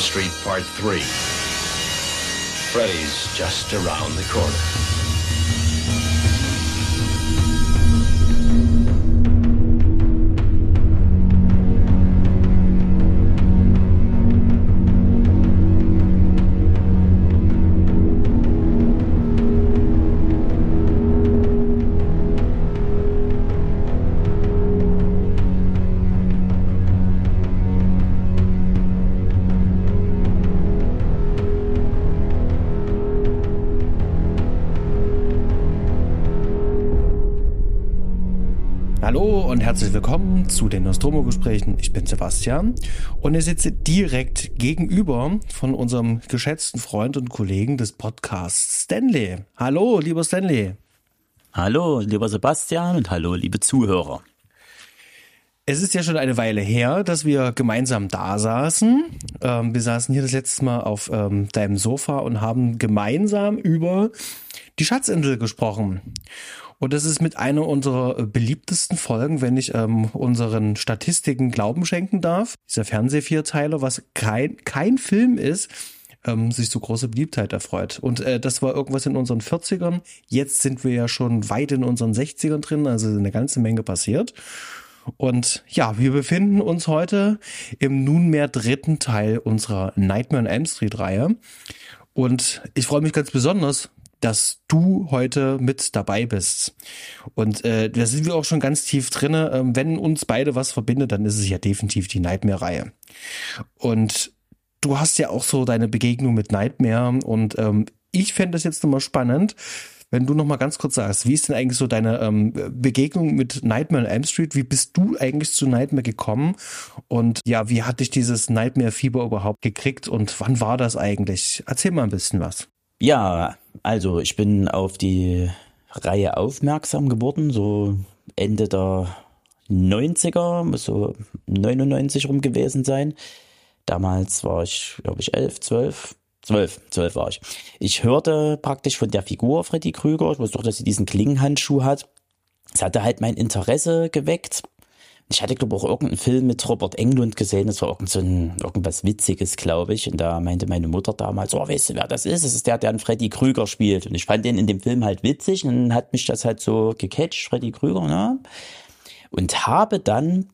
Street Part 3. Freddy's just around the corner. Zu den Nostromo-Gesprächen. Ich bin Sebastian und ich sitze direkt gegenüber von unserem geschätzten Freund und Kollegen des Podcasts Stanley. Hallo, lieber Stanley. Hallo, lieber Sebastian und hallo, liebe Zuhörer. Es ist ja schon eine Weile her, dass wir gemeinsam da saßen. Ähm, wir saßen hier das letzte Mal auf ähm, deinem Sofa und haben gemeinsam über die Schatzinsel gesprochen. Und das ist mit einer unserer beliebtesten Folgen, wenn ich ähm, unseren Statistiken Glauben schenken darf. Dieser Fernsehvierteiler, was kein, kein Film ist, ähm, sich so große Beliebtheit erfreut. Und äh, das war irgendwas in unseren 40ern. Jetzt sind wir ja schon weit in unseren 60ern drin, also eine ganze Menge passiert. Und ja, wir befinden uns heute im nunmehr dritten Teil unserer Nightmare on Elm Street Reihe. Und ich freue mich ganz besonders, dass du heute mit dabei bist. Und äh, da sind wir auch schon ganz tief drinne. Ähm, wenn uns beide was verbindet, dann ist es ja definitiv die Nightmare-Reihe. Und du hast ja auch so deine Begegnung mit Nightmare und ähm, ich fände das jetzt nochmal spannend, wenn du nochmal ganz kurz sagst, wie ist denn eigentlich so deine ähm, Begegnung mit Nightmare on Elm Street? Wie bist du eigentlich zu Nightmare gekommen? Und ja, wie hat dich dieses Nightmare-Fieber überhaupt gekriegt und wann war das eigentlich? Erzähl mal ein bisschen was. Ja, also ich bin auf die Reihe aufmerksam geworden, so Ende der 90er, muss so 99 rum gewesen sein. Damals war ich, glaube ich, 11, 12, 12, 12 war ich. Ich hörte praktisch von der Figur Freddy Krüger, ich wusste doch, dass sie diesen Klingenhandschuh hat. Es hatte halt mein Interesse geweckt. Ich hatte, glaube ich, auch irgendeinen Film mit Robert Englund gesehen. Das war irgend so ein, irgendwas Witziges, glaube ich. Und da meinte meine Mutter damals, oh, weißt du, wer das ist? Das ist der, der einen Freddy Krüger spielt. Und ich fand den in dem Film halt witzig. Und dann hat mich das halt so gecatcht, Freddy Krüger, ne? Und habe dann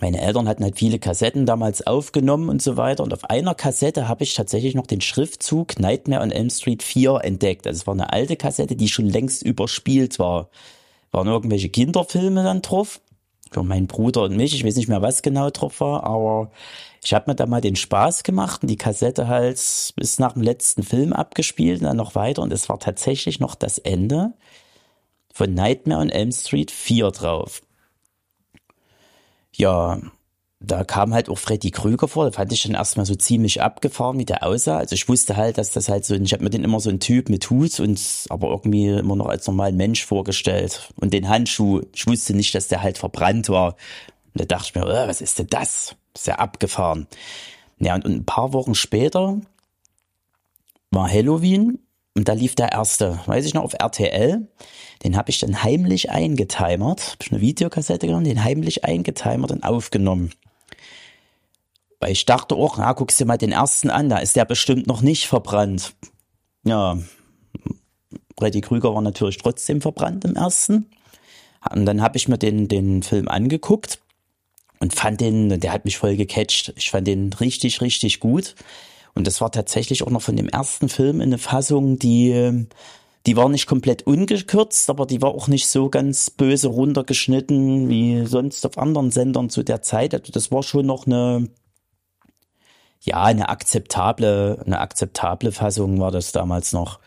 meine Eltern hatten halt viele Kassetten damals aufgenommen und so weiter. Und auf einer Kassette habe ich tatsächlich noch den Schriftzug Nightmare on Elm Street 4 entdeckt. Also es war eine alte Kassette, die schon längst überspielt war. Waren irgendwelche Kinderfilme dann drauf. Für meinen Bruder und mich. Ich weiß nicht mehr, was genau drauf war, aber ich habe mir da mal den Spaß gemacht und die Kassette halt bis nach dem letzten Film abgespielt und dann noch weiter. Und es war tatsächlich noch das Ende von Nightmare on Elm Street 4 drauf ja, da kam halt auch Freddy Krüger vor. Da fand ich schon erstmal so ziemlich abgefahren, wie der aussah. Also ich wusste halt, dass das halt so, ich habe mir den immer so ein Typ mit Hut und aber irgendwie immer noch als normalen Mensch vorgestellt. Und den Handschuh, ich wusste nicht, dass der halt verbrannt war. Und da dachte ich mir, oh, was ist denn das? Ist ja abgefahren. Ja, und, und ein paar Wochen später war Halloween und da lief der erste, weiß ich noch, auf RTL. Den habe ich dann heimlich eingetimert. Habe ich eine Videokassette genommen, den heimlich eingetimert und aufgenommen. Weil ich dachte auch, na, guckst dir mal den ersten an, da ist der bestimmt noch nicht verbrannt. Ja, Freddy Krüger war natürlich trotzdem verbrannt im ersten. Und dann habe ich mir den, den Film angeguckt und fand den, der hat mich voll gecatcht. Ich fand den richtig, richtig gut. Und das war tatsächlich auch noch von dem ersten Film eine Fassung, die, die war nicht komplett ungekürzt, aber die war auch nicht so ganz böse runtergeschnitten wie sonst auf anderen Sendern zu der Zeit. Also das war schon noch eine, ja, eine akzeptable, eine akzeptable Fassung war das damals noch.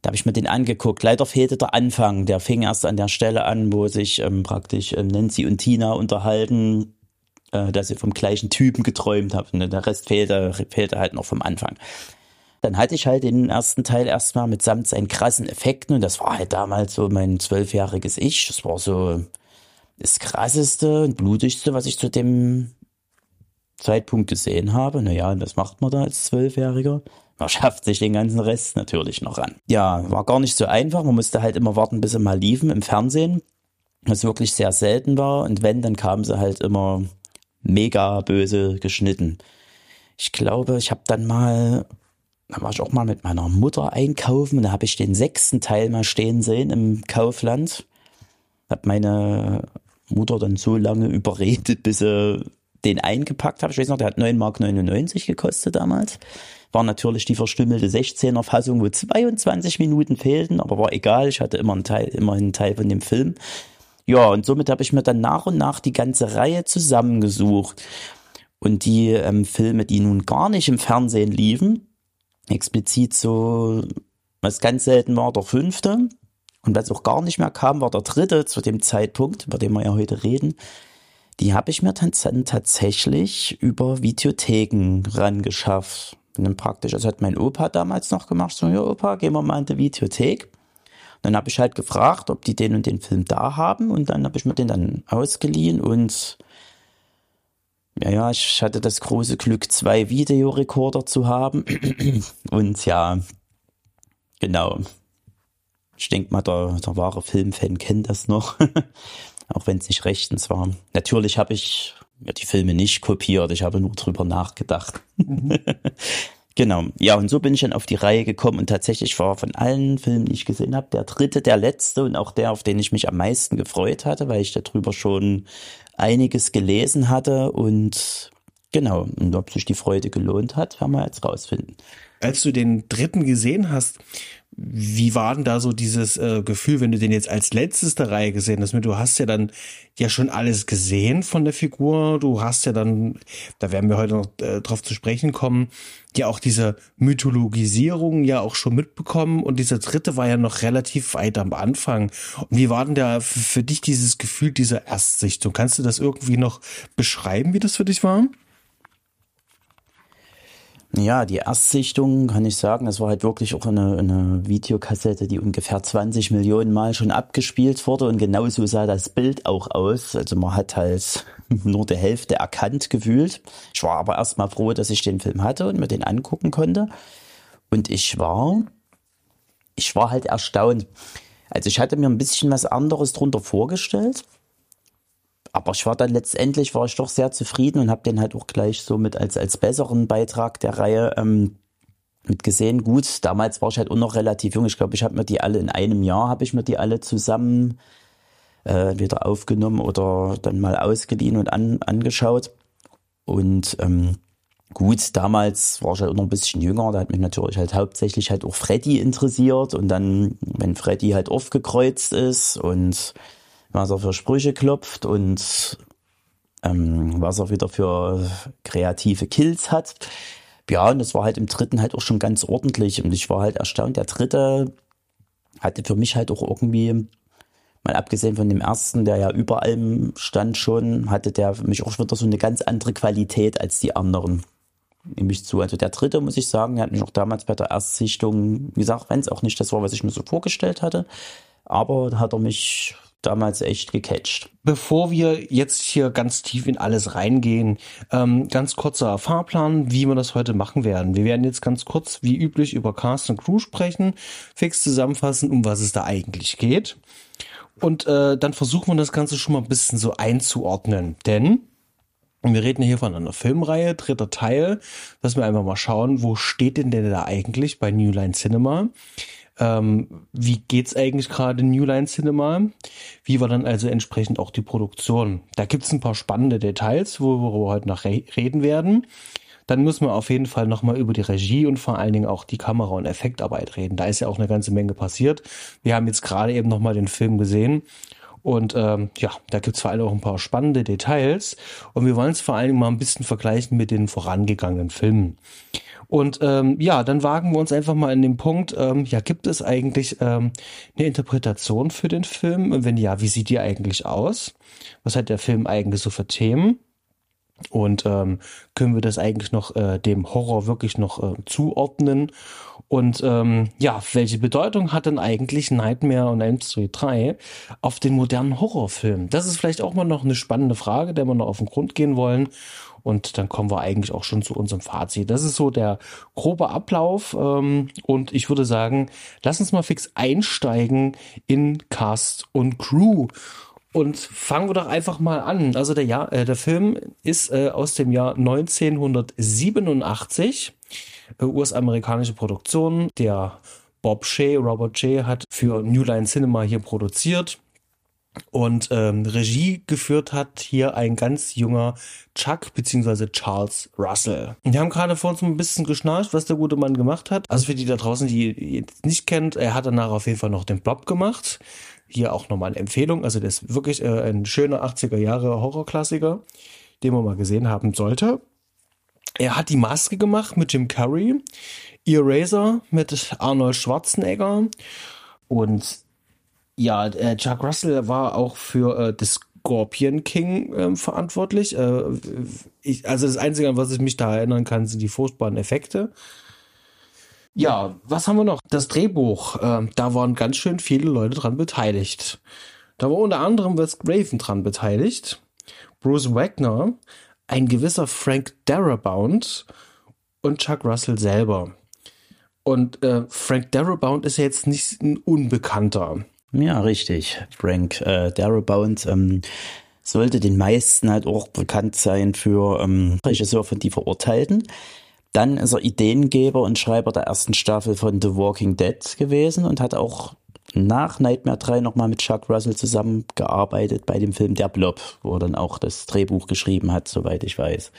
Da habe ich mir den angeguckt. Leider fehlte der Anfang. Der fing erst an der Stelle an, wo sich ähm, praktisch ähm, Nancy und Tina unterhalten, äh, dass ich vom gleichen Typen geträumt habe. Und der Rest fehlte, fehlte halt noch vom Anfang. Dann hatte ich halt den ersten Teil erstmal mitsamt seinen krassen Effekten und das war halt damals so mein zwölfjähriges Ich. Das war so das krasseste und blutigste, was ich zu dem Zeitpunkt gesehen habe. Naja, und was macht man da als Zwölfjähriger? Man schafft sich den ganzen Rest natürlich noch an. Ja, war gar nicht so einfach. Man musste halt immer warten, bis sie mal liefen im Fernsehen. Was wirklich sehr selten war. Und wenn, dann kamen sie halt immer mega böse geschnitten. ich glaube, ich habe dann mal, da war ich auch mal mit meiner Mutter einkaufen, da habe ich den sechsten Teil mal stehen sehen im Kaufland. Hab meine Mutter dann so lange überredet, bis sie den eingepackt hat. Ich weiß noch, der hat 9,99 Mark gekostet damals. War natürlich die verstümmelte 16er Fassung, wo 22 Minuten fehlten, aber war egal. Ich hatte immer einen Teil, immer einen Teil von dem Film. Ja, und somit habe ich mir dann nach und nach die ganze Reihe zusammengesucht. Und die ähm, Filme, die nun gar nicht im Fernsehen liefen, explizit so, was ganz selten war, der fünfte. Und was auch gar nicht mehr kam, war der dritte zu dem Zeitpunkt, über den wir ja heute reden. Die habe ich mir dann tatsächlich über Videotheken rangeschafft. Dann praktisch, also hat mein Opa damals noch gemacht, so, ja Opa, gehen wir mal in die Videothek. Und dann habe ich halt gefragt, ob die den und den Film da haben und dann habe ich mir den dann ausgeliehen und ja, ja, ich hatte das große Glück, zwei Videorekorder zu haben. Und ja, genau. Ich denke mal, der, der wahre Filmfan kennt das noch. Auch wenn es nicht rechtens war. Natürlich habe ich ja, die Filme nicht kopiert, ich habe nur drüber nachgedacht. Genau. Ja, und so bin ich dann auf die Reihe gekommen und tatsächlich war von allen Filmen, die ich gesehen habe, der dritte, der letzte und auch der, auf den ich mich am meisten gefreut hatte, weil ich darüber schon einiges gelesen hatte und genau, und ob sich die Freude gelohnt hat, werden wir jetzt rausfinden. Als du den dritten gesehen hast, wie war denn da so dieses äh, Gefühl, wenn du den jetzt als letztes der Reihe gesehen hast? Du hast ja dann ja schon alles gesehen von der Figur. Du hast ja dann, da werden wir heute noch äh, drauf zu sprechen kommen, ja auch diese Mythologisierung ja auch schon mitbekommen. Und dieser dritte war ja noch relativ weit am Anfang. Und wie war denn da für dich dieses Gefühl dieser Erstsichtung? Kannst du das irgendwie noch beschreiben, wie das für dich war? Ja, die Erstsichtung kann ich sagen, das war halt wirklich auch eine, eine Videokassette, die ungefähr 20 Millionen Mal schon abgespielt wurde und genauso sah das Bild auch aus. Also man hat halt nur die Hälfte erkannt gefühlt. Ich war aber erstmal froh, dass ich den Film hatte und mir den angucken konnte. Und ich war, ich war halt erstaunt. Also ich hatte mir ein bisschen was anderes drunter vorgestellt aber ich war dann letztendlich war ich doch sehr zufrieden und habe den halt auch gleich so mit als als besseren Beitrag der Reihe ähm, mit gesehen. Gut, damals war ich halt auch noch relativ jung. Ich glaube, ich habe mir die alle in einem Jahr habe ich mir die alle zusammen äh, wieder aufgenommen oder dann mal ausgeliehen und an, angeschaut. Und ähm, gut, damals war ich halt auch noch ein bisschen jünger, da hat mich natürlich halt hauptsächlich halt auch Freddy interessiert und dann, wenn Freddy halt aufgekreuzt ist und was er für Sprüche klopft und ähm, was er wieder für kreative Kills hat. Ja, und das war halt im dritten halt auch schon ganz ordentlich und ich war halt erstaunt. Der dritte hatte für mich halt auch irgendwie, mal abgesehen von dem ersten, der ja über allem stand schon, hatte der für mich auch wieder so eine ganz andere Qualität als die anderen. Nehme ich zu. Also der dritte, muss ich sagen, der hat mich auch damals bei der Erstsichtung, wie gesagt, wenn es auch nicht das war, was ich mir so vorgestellt hatte, aber hat er mich damals echt gecatcht. Bevor wir jetzt hier ganz tief in alles reingehen, ähm, ganz kurzer Fahrplan, wie wir das heute machen werden. Wir werden jetzt ganz kurz, wie üblich, über Cast und Crew sprechen, fix zusammenfassen, um was es da eigentlich geht. Und äh, dann versuchen wir das Ganze schon mal ein bisschen so einzuordnen. Denn wir reden hier von einer Filmreihe, dritter Teil, dass wir einfach mal schauen, wo steht denn der da eigentlich bei New Line Cinema? Ähm, wie geht's eigentlich gerade New Line Cinema? Wie war dann also entsprechend auch die Produktion? Da gibt's ein paar spannende Details, worüber wir heute noch reden werden. Dann müssen wir auf jeden Fall nochmal über die Regie und vor allen Dingen auch die Kamera- und Effektarbeit reden. Da ist ja auch eine ganze Menge passiert. Wir haben jetzt gerade eben nochmal den Film gesehen. Und ähm, ja, da gibt's vor allem auch ein paar spannende Details. Und wir wollen es vor Dingen mal ein bisschen vergleichen mit den vorangegangenen Filmen. Und ähm, ja, dann wagen wir uns einfach mal in den Punkt, ähm, ja, gibt es eigentlich ähm, eine Interpretation für den Film? Und wenn ja, wie sieht die eigentlich aus? Was hat der Film eigentlich so für Themen? Und ähm, können wir das eigentlich noch äh, dem Horror wirklich noch äh, zuordnen? Und ähm, ja, welche Bedeutung hat denn eigentlich Nightmare on Elm Street 3 auf den modernen Horrorfilm? Das ist vielleicht auch mal noch eine spannende Frage, der wir noch auf den Grund gehen wollen. Und dann kommen wir eigentlich auch schon zu unserem Fazit. Das ist so der grobe Ablauf. Ähm, und ich würde sagen, lass uns mal fix einsteigen in Cast und Crew. Und fangen wir doch einfach mal an. Also der, Jahr, äh, der Film ist äh, aus dem Jahr 1987, äh, US-amerikanische Produktion. Der Bob Shea, Robert Shea hat für New Line Cinema hier produziert. Und ähm, Regie geführt hat hier ein ganz junger Chuck beziehungsweise Charles Russell. Wir haben gerade vor uns ein bisschen geschnarcht, was der gute Mann gemacht hat. Also für die da draußen, die ihn nicht kennt, er hat danach auf jeden Fall noch den Blob gemacht. Hier auch nochmal eine Empfehlung. Also das ist wirklich äh, ein schöner 80er Jahre Horrorklassiker, den man mal gesehen haben sollte. Er hat die Maske gemacht mit Jim Carrey, Eraser mit Arnold Schwarzenegger und ja, äh, Chuck Russell war auch für äh, The Scorpion King äh, verantwortlich. Äh, ich, also das Einzige, an was ich mich da erinnern kann, sind die furchtbaren Effekte. Ja, was haben wir noch? Das Drehbuch. Äh, da waren ganz schön viele Leute dran beteiligt. Da war unter anderem Wes Craven dran beteiligt, Bruce Wagner, ein gewisser Frank Darabont und Chuck Russell selber. Und äh, Frank Darabont ist ja jetzt nicht ein Unbekannter. Ja, richtig. Frank äh, Darabont ähm, sollte den meisten halt auch bekannt sein für ähm, Regisseur von Die Verurteilten. Dann ist er Ideengeber und Schreiber der ersten Staffel von The Walking Dead gewesen und hat auch nach Nightmare 3 nochmal mit Chuck Russell zusammengearbeitet bei dem Film Der Blob, wo er dann auch das Drehbuch geschrieben hat, soweit ich weiß.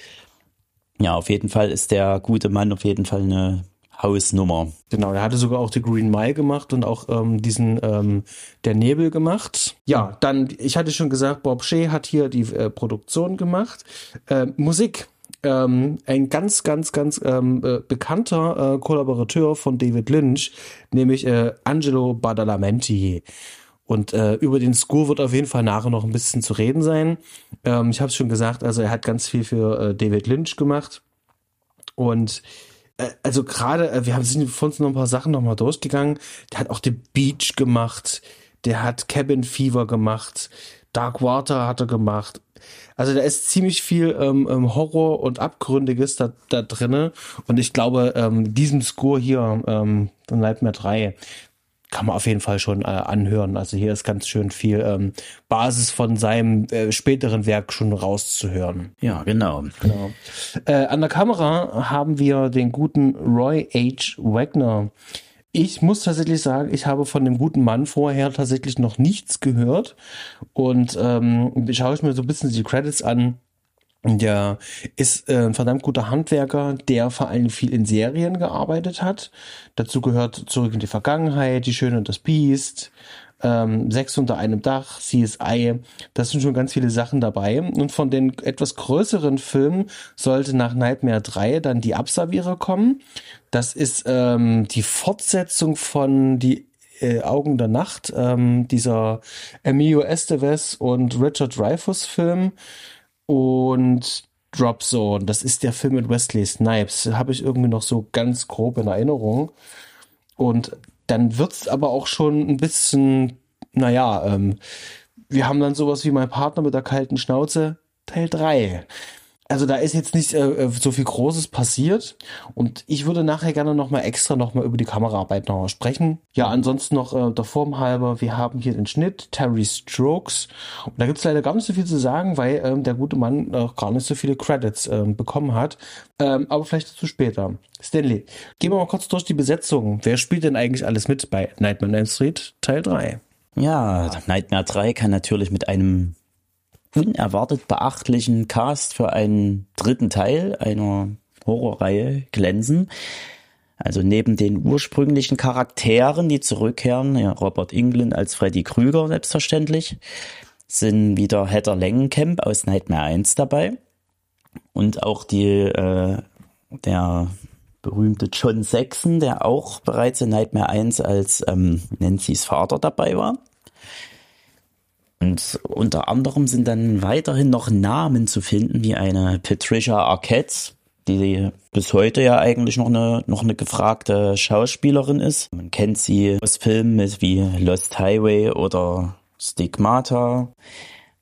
Ja, auf jeden Fall ist der gute Mann auf jeden Fall eine Hausnummer. Genau, er hatte sogar auch die Green Mile gemacht und auch ähm, diesen ähm, Der Nebel gemacht. Ja, dann, ich hatte schon gesagt, Bob Shea hat hier die äh, Produktion gemacht. Äh, Musik. Ähm, ein ganz, ganz, ganz ähm, äh, bekannter äh, Kollaborateur von David Lynch, nämlich äh, Angelo Badalamenti. Und äh, über den Score wird auf jeden Fall nachher noch ein bisschen zu reden sein. Ähm, ich habe es schon gesagt, also er hat ganz viel für äh, David Lynch gemacht. Und äh, also gerade, äh, wir haben sind von uns noch ein paar Sachen nochmal durchgegangen. Der hat auch The Beach gemacht, der hat Cabin Fever gemacht, Dark Water hat er gemacht. Also da ist ziemlich viel ähm, ähm Horror und Abgründiges da, da drinne. Und ich glaube, ähm, diesen Score hier, ähm, Nightmare 3, kann man auf jeden Fall schon äh, anhören. Also hier ist ganz schön viel ähm, Basis von seinem äh, späteren Werk schon rauszuhören. Ja, genau. genau. Äh, an der Kamera haben wir den guten Roy H. Wagner. Ich muss tatsächlich sagen, ich habe von dem guten Mann vorher tatsächlich noch nichts gehört. Und ähm, schaue ich mir so ein bisschen die Credits an. Der ist äh, ein verdammt guter Handwerker, der vor allem viel in Serien gearbeitet hat. Dazu gehört Zurück in die Vergangenheit, Die Schöne und das Biest, ähm, Sechs unter einem Dach, CSI. Das sind schon ganz viele Sachen dabei. Und von den etwas größeren Filmen sollte nach Nightmare 3 dann die Absavierer kommen. Das ist ähm, die Fortsetzung von Die äh, Augen der Nacht, ähm, dieser Emilio Estevez und Richard Dreyfuss Film und Drop Zone. Das ist der Film mit Wesley Snipes. Habe ich irgendwie noch so ganz grob in Erinnerung. Und dann wird's aber auch schon ein bisschen, naja, ähm, wir haben dann sowas wie mein Partner mit der kalten Schnauze, Teil 3 also da ist jetzt nicht äh, äh, so viel Großes passiert und ich würde nachher gerne nochmal extra nochmal über die Kameraarbeit noch sprechen. Ja, ansonsten noch äh, der Form halber, wir haben hier den Schnitt, Terry Strokes und da gibt's leider gar nicht so viel zu sagen, weil ähm, der gute Mann noch gar nicht so viele Credits ähm, bekommen hat, ähm, aber vielleicht dazu später. Stanley, gehen wir mal kurz durch die Besetzung. Wer spielt denn eigentlich alles mit bei Nightmare on Elm Street Teil 3? Ja, Nightmare 3 kann natürlich mit einem unerwartet beachtlichen Cast für einen dritten Teil einer Horrorreihe glänzen. Also neben den ursprünglichen Charakteren, die zurückkehren, ja, Robert Englund als Freddy Krüger selbstverständlich, sind wieder Heather Langenkamp aus Nightmare 1 dabei und auch die äh, der berühmte John Saxon, der auch bereits in Nightmare 1 als ähm, Nancy's Vater dabei war. Und unter anderem sind dann weiterhin noch Namen zu finden, wie eine Patricia Arquette, die bis heute ja eigentlich noch eine, noch eine gefragte Schauspielerin ist. Man kennt sie aus Filmen wie Lost Highway oder Stigmata.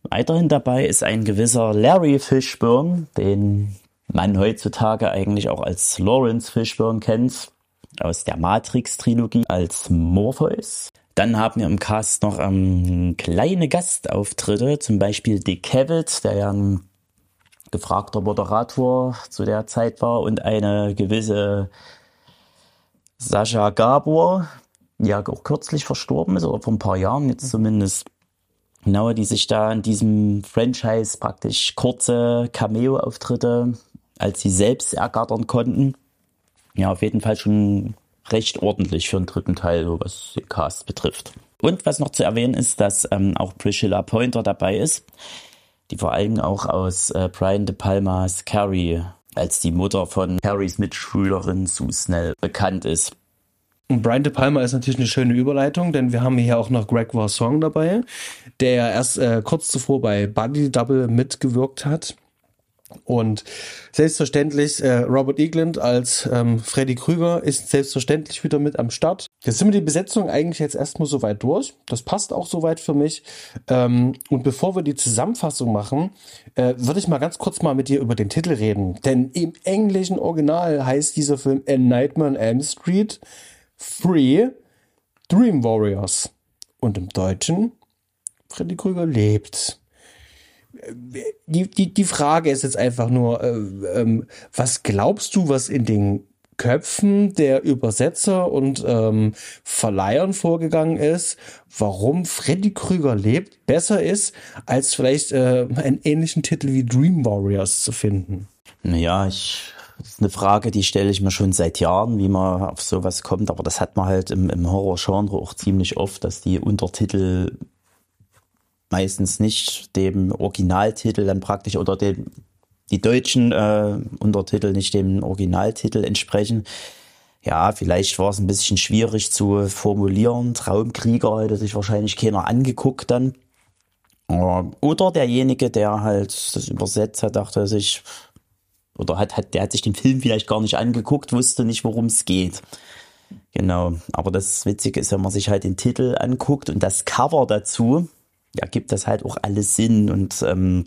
Weiterhin dabei ist ein gewisser Larry Fishburne, den man heutzutage eigentlich auch als Lawrence Fishburne kennt, aus der Matrix-Trilogie als Morpheus. Dann haben wir im Cast noch ähm, kleine Gastauftritte, zum Beispiel Dick Cavett, der ja ein gefragter Moderator zu der Zeit war und eine gewisse Sascha Gabor, ja auch kürzlich verstorben ist oder vor ein paar Jahren jetzt zumindest. Genau, die sich da in diesem Franchise praktisch kurze Cameo-Auftritte als sie selbst ergattern konnten. Ja, auf jeden Fall schon recht ordentlich für einen dritten Teil, was den Cast betrifft. Und was noch zu erwähnen ist, dass ähm, auch Priscilla Pointer dabei ist, die vor allem auch aus äh, Brian De Palmas Carrie als die Mutter von Carries Mitschülerin Sue Snell bekannt ist. Und Brian De Palma ist natürlich eine schöne Überleitung, denn wir haben hier auch noch Greg Song dabei, der erst äh, kurz zuvor bei Buddy Double mitgewirkt hat. Und selbstverständlich, äh, Robert Egland als ähm, Freddy Krüger ist selbstverständlich wieder mit am Start. Jetzt sind wir die Besetzung eigentlich jetzt erstmal soweit durch. Das passt auch soweit für mich. Ähm, und bevor wir die Zusammenfassung machen, äh, würde ich mal ganz kurz mal mit dir über den Titel reden. Denn im englischen Original heißt dieser Film A Nightmare on Elm Street Free Dream Warriors. Und im Deutschen Freddy Krüger lebt die, die, die Frage ist jetzt einfach nur, äh, ähm, was glaubst du, was in den Köpfen der Übersetzer und ähm, Verleihern vorgegangen ist, warum Freddy Krüger lebt, besser ist, als vielleicht äh, einen ähnlichen Titel wie Dream Warriors zu finden? Naja, ich, das ist eine Frage, die stelle ich mir schon seit Jahren, wie man auf sowas kommt, aber das hat man halt im, im Horror-Genre auch ziemlich oft, dass die Untertitel meistens nicht dem Originaltitel dann praktisch oder dem, die deutschen äh, Untertitel nicht dem Originaltitel entsprechen. Ja, vielleicht war es ein bisschen schwierig zu formulieren. Traumkrieger hätte sich wahrscheinlich keiner angeguckt dann. Oder derjenige, der halt das übersetzt hat, dachte sich, oder hat, hat, der hat sich den Film vielleicht gar nicht angeguckt, wusste nicht, worum es geht. Genau. Aber das Witzige ist, wenn man sich halt den Titel anguckt und das Cover dazu, ja, gibt das halt auch alles Sinn und ähm,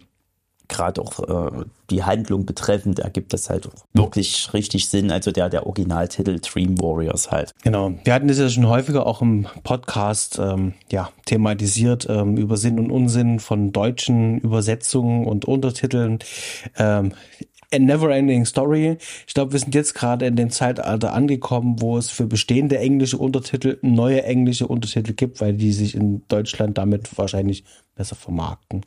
gerade auch äh, die Handlung betreffend ergibt das halt auch wirklich richtig Sinn. Also der, der Originaltitel Dream Warriors halt. Genau. Wir hatten das ja schon häufiger auch im Podcast ähm, ja, thematisiert ähm, über Sinn und Unsinn von deutschen Übersetzungen und Untertiteln. Ähm, A Neverending Story. Ich glaube, wir sind jetzt gerade in dem Zeitalter angekommen, wo es für bestehende englische Untertitel neue englische Untertitel gibt, weil die sich in Deutschland damit wahrscheinlich besser vermarkten.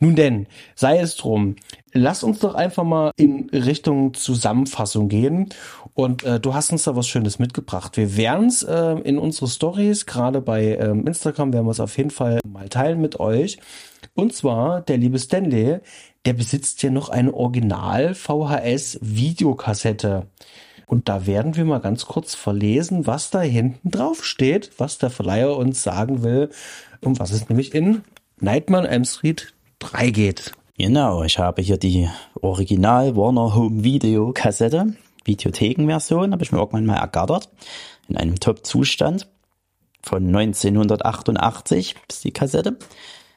Nun denn, sei es drum, lass uns doch einfach mal in Richtung Zusammenfassung gehen. Und äh, du hast uns da was Schönes mitgebracht. Wir werden es äh, in unsere Stories, gerade bei ähm, Instagram, werden wir es auf jeden Fall mal teilen mit euch. Und zwar der liebe Stanley, der besitzt ja noch eine Original VHS Videokassette. Und da werden wir mal ganz kurz verlesen, was da hinten drauf steht, was der Verleiher uns sagen will, um was es nämlich in Nightmare M Street 3 geht. Genau, ich habe hier die Original Warner Home Video Kassette, Videothekenversion, habe ich mir irgendwann mal ergattert, in einem Top-Zustand von 1988 ist die Kassette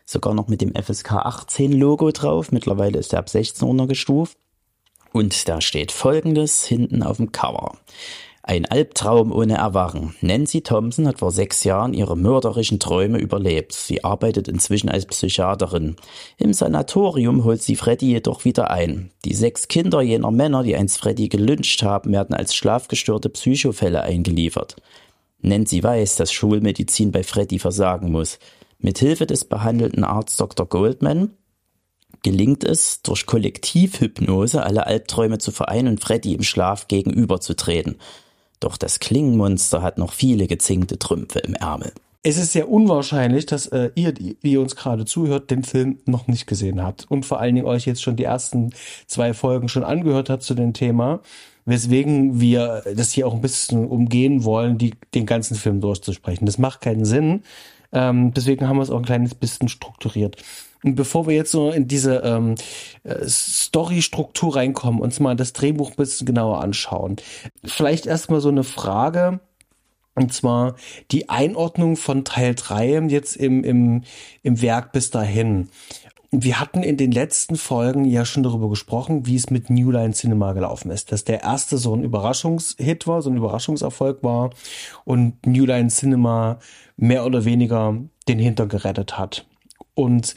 sogar noch mit dem FSK 18 Logo drauf. Mittlerweile ist er ab 16 runtergestuft. Und da steht folgendes hinten auf dem Cover. Ein Albtraum ohne Erwachen. Nancy Thompson hat vor sechs Jahren ihre mörderischen Träume überlebt. Sie arbeitet inzwischen als Psychiaterin. Im Sanatorium holt sie Freddy jedoch wieder ein. Die sechs Kinder jener Männer, die einst Freddy gelünscht haben, werden als schlafgestörte Psychofälle eingeliefert. Nancy weiß, dass Schulmedizin bei Freddy versagen muss. Mithilfe des behandelten Arzt Dr. Goldman gelingt es, durch Kollektivhypnose alle Albträume zu vereinen und Freddy im Schlaf gegenüberzutreten. Doch das Klingenmonster hat noch viele gezinkte Trümpfe im Ärmel. Es ist sehr unwahrscheinlich, dass äh, ihr, die, die uns gerade zuhört, den Film noch nicht gesehen habt und vor allen Dingen euch jetzt schon die ersten zwei Folgen schon angehört habt zu dem Thema, weswegen wir das hier auch ein bisschen umgehen wollen, die, den ganzen Film durchzusprechen. Das macht keinen Sinn, ähm, deswegen haben wir es auch ein kleines bisschen strukturiert. Und bevor wir jetzt so in diese ähm, äh, Story-Struktur reinkommen, uns mal das Drehbuch ein bisschen genauer anschauen. Vielleicht erstmal so eine Frage. Und zwar die Einordnung von Teil 3 jetzt im, im, im Werk bis dahin. Wir hatten in den letzten Folgen ja schon darüber gesprochen, wie es mit New Line Cinema gelaufen ist. Dass der erste so ein Überraschungshit war, so ein Überraschungserfolg war und New Line Cinema mehr oder weniger den Hinter gerettet hat. Und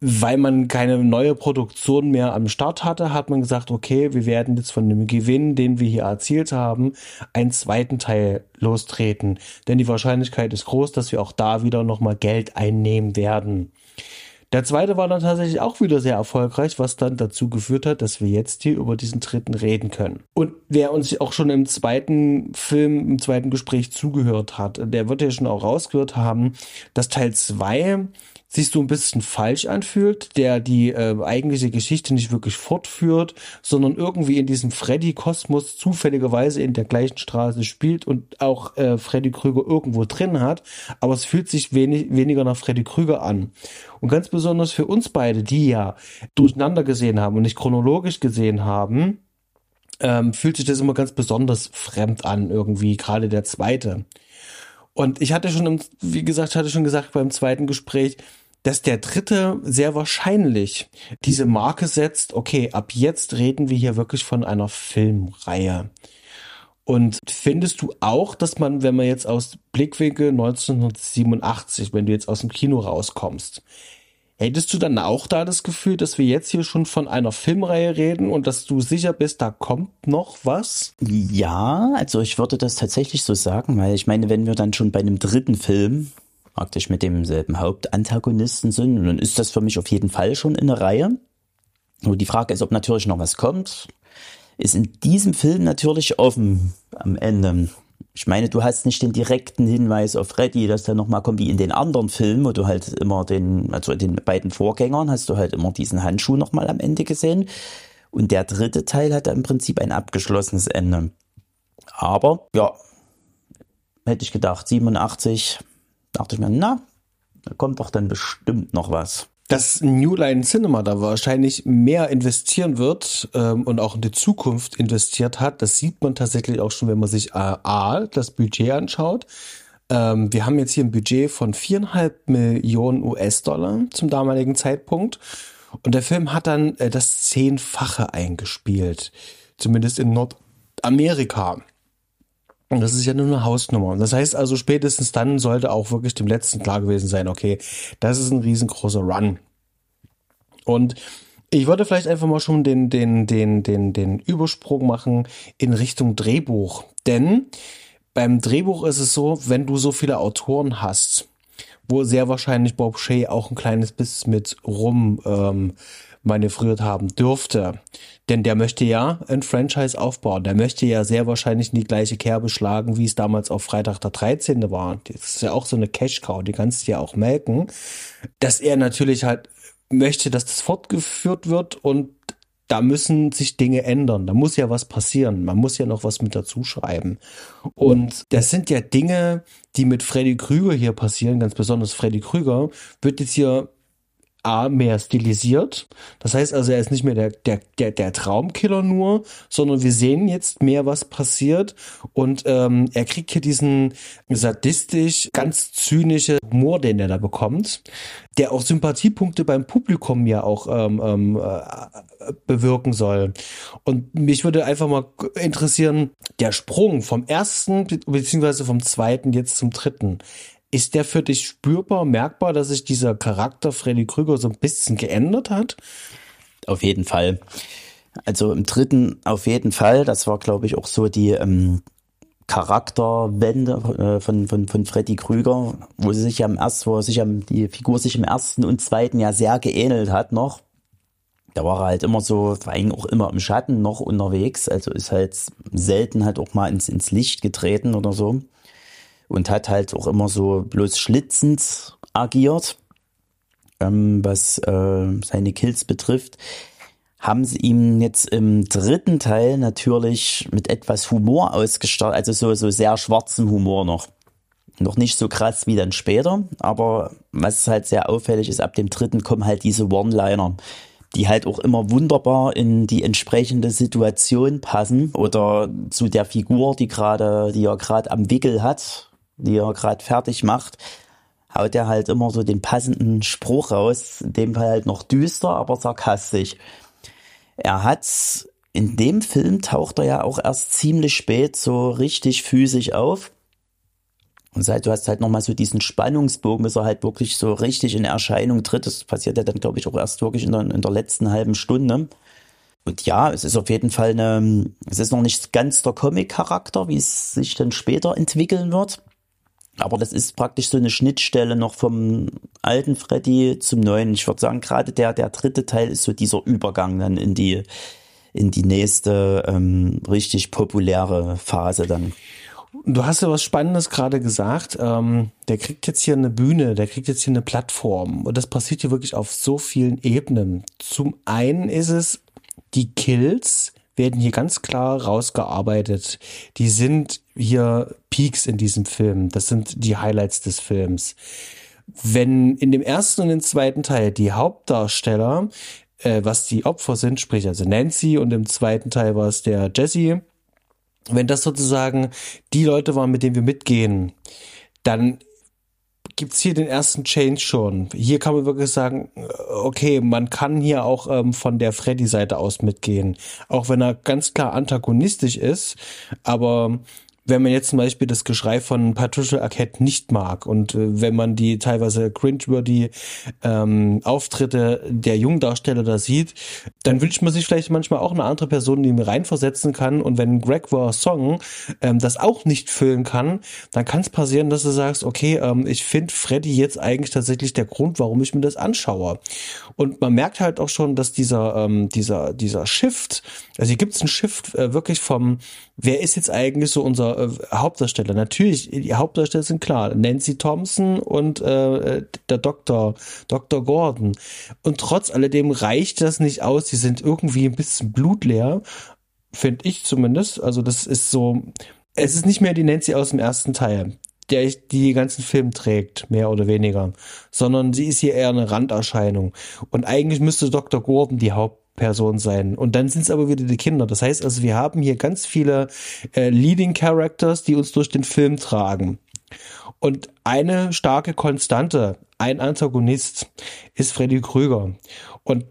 weil man keine neue Produktion mehr am Start hatte, hat man gesagt, okay, wir werden jetzt von dem Gewinn, den wir hier erzielt haben, einen zweiten Teil lostreten. Denn die Wahrscheinlichkeit ist groß, dass wir auch da wieder nochmal Geld einnehmen werden. Der zweite war dann tatsächlich auch wieder sehr erfolgreich, was dann dazu geführt hat, dass wir jetzt hier über diesen dritten reden können. Und wer uns auch schon im zweiten Film, im zweiten Gespräch zugehört hat, der wird ja schon auch rausgehört haben, dass Teil zwei sich so ein bisschen falsch anfühlt, der die äh, eigentliche Geschichte nicht wirklich fortführt, sondern irgendwie in diesem Freddy-Kosmos zufälligerweise in der gleichen Straße spielt und auch äh, Freddy Krüger irgendwo drin hat, aber es fühlt sich wenig, weniger nach Freddy Krüger an. Und ganz besonders für uns beide, die ja durcheinander gesehen haben und nicht chronologisch gesehen haben, ähm, fühlt sich das immer ganz besonders fremd an, irgendwie, gerade der zweite. Und ich hatte schon, wie gesagt, hatte schon gesagt beim zweiten Gespräch, dass der dritte sehr wahrscheinlich diese Marke setzt, okay, ab jetzt reden wir hier wirklich von einer Filmreihe. Und findest du auch, dass man, wenn man jetzt aus Blickwinkel 1987, wenn du jetzt aus dem Kino rauskommst, hättest du dann auch da das Gefühl, dass wir jetzt hier schon von einer Filmreihe reden und dass du sicher bist, da kommt noch was? Ja, also ich würde das tatsächlich so sagen, weil ich meine, wenn wir dann schon bei einem dritten Film praktisch mit demselben Hauptantagonisten sind, dann ist das für mich auf jeden Fall schon in der Reihe. Nur die Frage ist, ob natürlich noch was kommt. Ist in diesem Film natürlich offen am Ende. Ich meine, du hast nicht den direkten Hinweis auf Freddy, dass der nochmal kommt wie in den anderen Filmen, wo du halt immer den, also in den beiden Vorgängern hast du halt immer diesen Handschuh nochmal am Ende gesehen. Und der dritte Teil hat im Prinzip ein abgeschlossenes Ende. Aber, ja, hätte ich gedacht, 87, dachte ich mir, na, da kommt doch dann bestimmt noch was dass New Line Cinema da wahrscheinlich mehr investieren wird ähm, und auch in die Zukunft investiert hat, das sieht man tatsächlich auch schon, wenn man sich äh, A, das Budget anschaut. Ähm, wir haben jetzt hier ein Budget von viereinhalb Millionen US-Dollar zum damaligen Zeitpunkt. Und der Film hat dann äh, das Zehnfache eingespielt. Zumindest in Nordamerika. Und das ist ja nur eine Hausnummer. Das heißt also, spätestens dann sollte auch wirklich dem Letzten klar gewesen sein, okay, das ist ein riesengroßer Run. Und ich wollte vielleicht einfach mal schon den, den, den, den, den Übersprung machen in Richtung Drehbuch. Denn beim Drehbuch ist es so, wenn du so viele Autoren hast, wo sehr wahrscheinlich Bob Shea auch ein kleines bisschen mit rum ähm, manövriert haben dürfte. Denn der möchte ja ein Franchise aufbauen. Der möchte ja sehr wahrscheinlich in die gleiche Kerbe schlagen, wie es damals auf Freitag der 13. war. Das ist ja auch so eine Cash-Cow, die kannst du ja auch melken. Dass er natürlich halt möchte, dass das fortgeführt wird und da müssen sich Dinge ändern. Da muss ja was passieren. Man muss ja noch was mit dazu schreiben. Und das sind ja Dinge, die mit Freddy Krüger hier passieren, ganz besonders Freddy Krüger, wird jetzt hier A, mehr stilisiert. Das heißt also, er ist nicht mehr der, der, der, der Traumkiller nur, sondern wir sehen jetzt mehr, was passiert. Und ähm, er kriegt hier diesen sadistisch, ganz zynische Humor, den er da bekommt, der auch Sympathiepunkte beim Publikum ja auch ähm, ähm, äh, bewirken soll. Und mich würde einfach mal interessieren, der Sprung vom ersten beziehungsweise vom zweiten jetzt zum dritten. Ist der für dich spürbar, merkbar, dass sich dieser Charakter Freddy Krüger so ein bisschen geändert hat? Auf jeden Fall. Also im dritten auf jeden Fall. Das war, glaube ich, auch so die ähm, Charakterwende äh, von, von, von Freddy Krüger, wo sie sich ja im ersten, wo sich die Figur sich im ersten und zweiten ja sehr geähnelt hat noch. Da war er halt immer so, vor allem auch immer im Schatten noch unterwegs, also ist halt selten halt auch mal ins, ins Licht getreten oder so und hat halt auch immer so bloß schlitzend agiert, ähm, was äh, seine Kills betrifft. Haben sie ihm jetzt im dritten Teil natürlich mit etwas Humor ausgestattet, also so, so sehr schwarzem Humor noch. Noch nicht so krass wie dann später, aber was halt sehr auffällig ist, ab dem dritten kommen halt diese One-Liner, die halt auch immer wunderbar in die entsprechende Situation passen oder zu der Figur, die gerade, die er gerade am Wickel hat die er gerade fertig macht. haut er halt immer so den passenden Spruch raus, in dem Fall halt noch düster, aber sarkastisch. Er hat in dem Film taucht er ja auch erst ziemlich spät so richtig physisch auf. Und seit du hast halt nochmal so diesen Spannungsbogen, bis er halt wirklich so richtig in Erscheinung tritt. Das passiert ja dann, glaube ich, auch erst wirklich in der, in der letzten halben Stunde. Und ja, es ist auf jeden Fall eine, es ist noch nicht ganz der Comic-Charakter, wie es sich dann später entwickeln wird. Aber das ist praktisch so eine Schnittstelle noch vom alten Freddy zum neuen. Ich würde sagen, gerade der, der dritte Teil ist so dieser Übergang dann in die, in die nächste ähm, richtig populäre Phase dann. Du hast ja was Spannendes gerade gesagt. Ähm, der kriegt jetzt hier eine Bühne, der kriegt jetzt hier eine Plattform. Und das passiert hier wirklich auf so vielen Ebenen. Zum einen ist es, die Kills werden hier ganz klar rausgearbeitet. Die sind hier Peaks in diesem Film. Das sind die Highlights des Films. Wenn in dem ersten und dem zweiten Teil die Hauptdarsteller, äh, was die Opfer sind, sprich also Nancy und im zweiten Teil war es der Jesse, wenn das sozusagen die Leute waren, mit denen wir mitgehen, dann gibt's hier den ersten Change schon. Hier kann man wirklich sagen, okay, man kann hier auch ähm, von der Freddy-Seite aus mitgehen. Auch wenn er ganz klar antagonistisch ist, aber wenn man jetzt zum Beispiel das Geschrei von Patricia Arquette nicht mag und äh, wenn man die teilweise cringeworthy ähm, Auftritte der Jungdarsteller da sieht, dann wünscht man sich vielleicht manchmal auch eine andere Person, die mir reinversetzen kann. Und wenn Greg War Song ähm, das auch nicht füllen kann, dann kann es passieren, dass du sagst, okay, ähm, ich finde Freddy jetzt eigentlich tatsächlich der Grund, warum ich mir das anschaue. Und man merkt halt auch schon, dass dieser, ähm, dieser, dieser Shift, also hier gibt es einen Shift äh, wirklich vom, wer ist jetzt eigentlich so unser äh, Hauptdarsteller. Natürlich, die Hauptdarsteller sind klar, Nancy Thompson und äh, der Doktor, Dr. Gordon. Und trotz alledem reicht das nicht aus. Die sind irgendwie ein bisschen blutleer, finde ich zumindest. Also das ist so, es ist nicht mehr die Nancy aus dem ersten Teil der die, die ganzen Film trägt, mehr oder weniger, sondern sie ist hier eher eine Randerscheinung. Und eigentlich müsste Dr. Gordon die Haupt Person sein. Und dann sind es aber wieder die Kinder. Das heißt also, wir haben hier ganz viele äh, Leading Characters, die uns durch den Film tragen. Und eine starke Konstante, ein Antagonist, ist Freddy Krüger. Und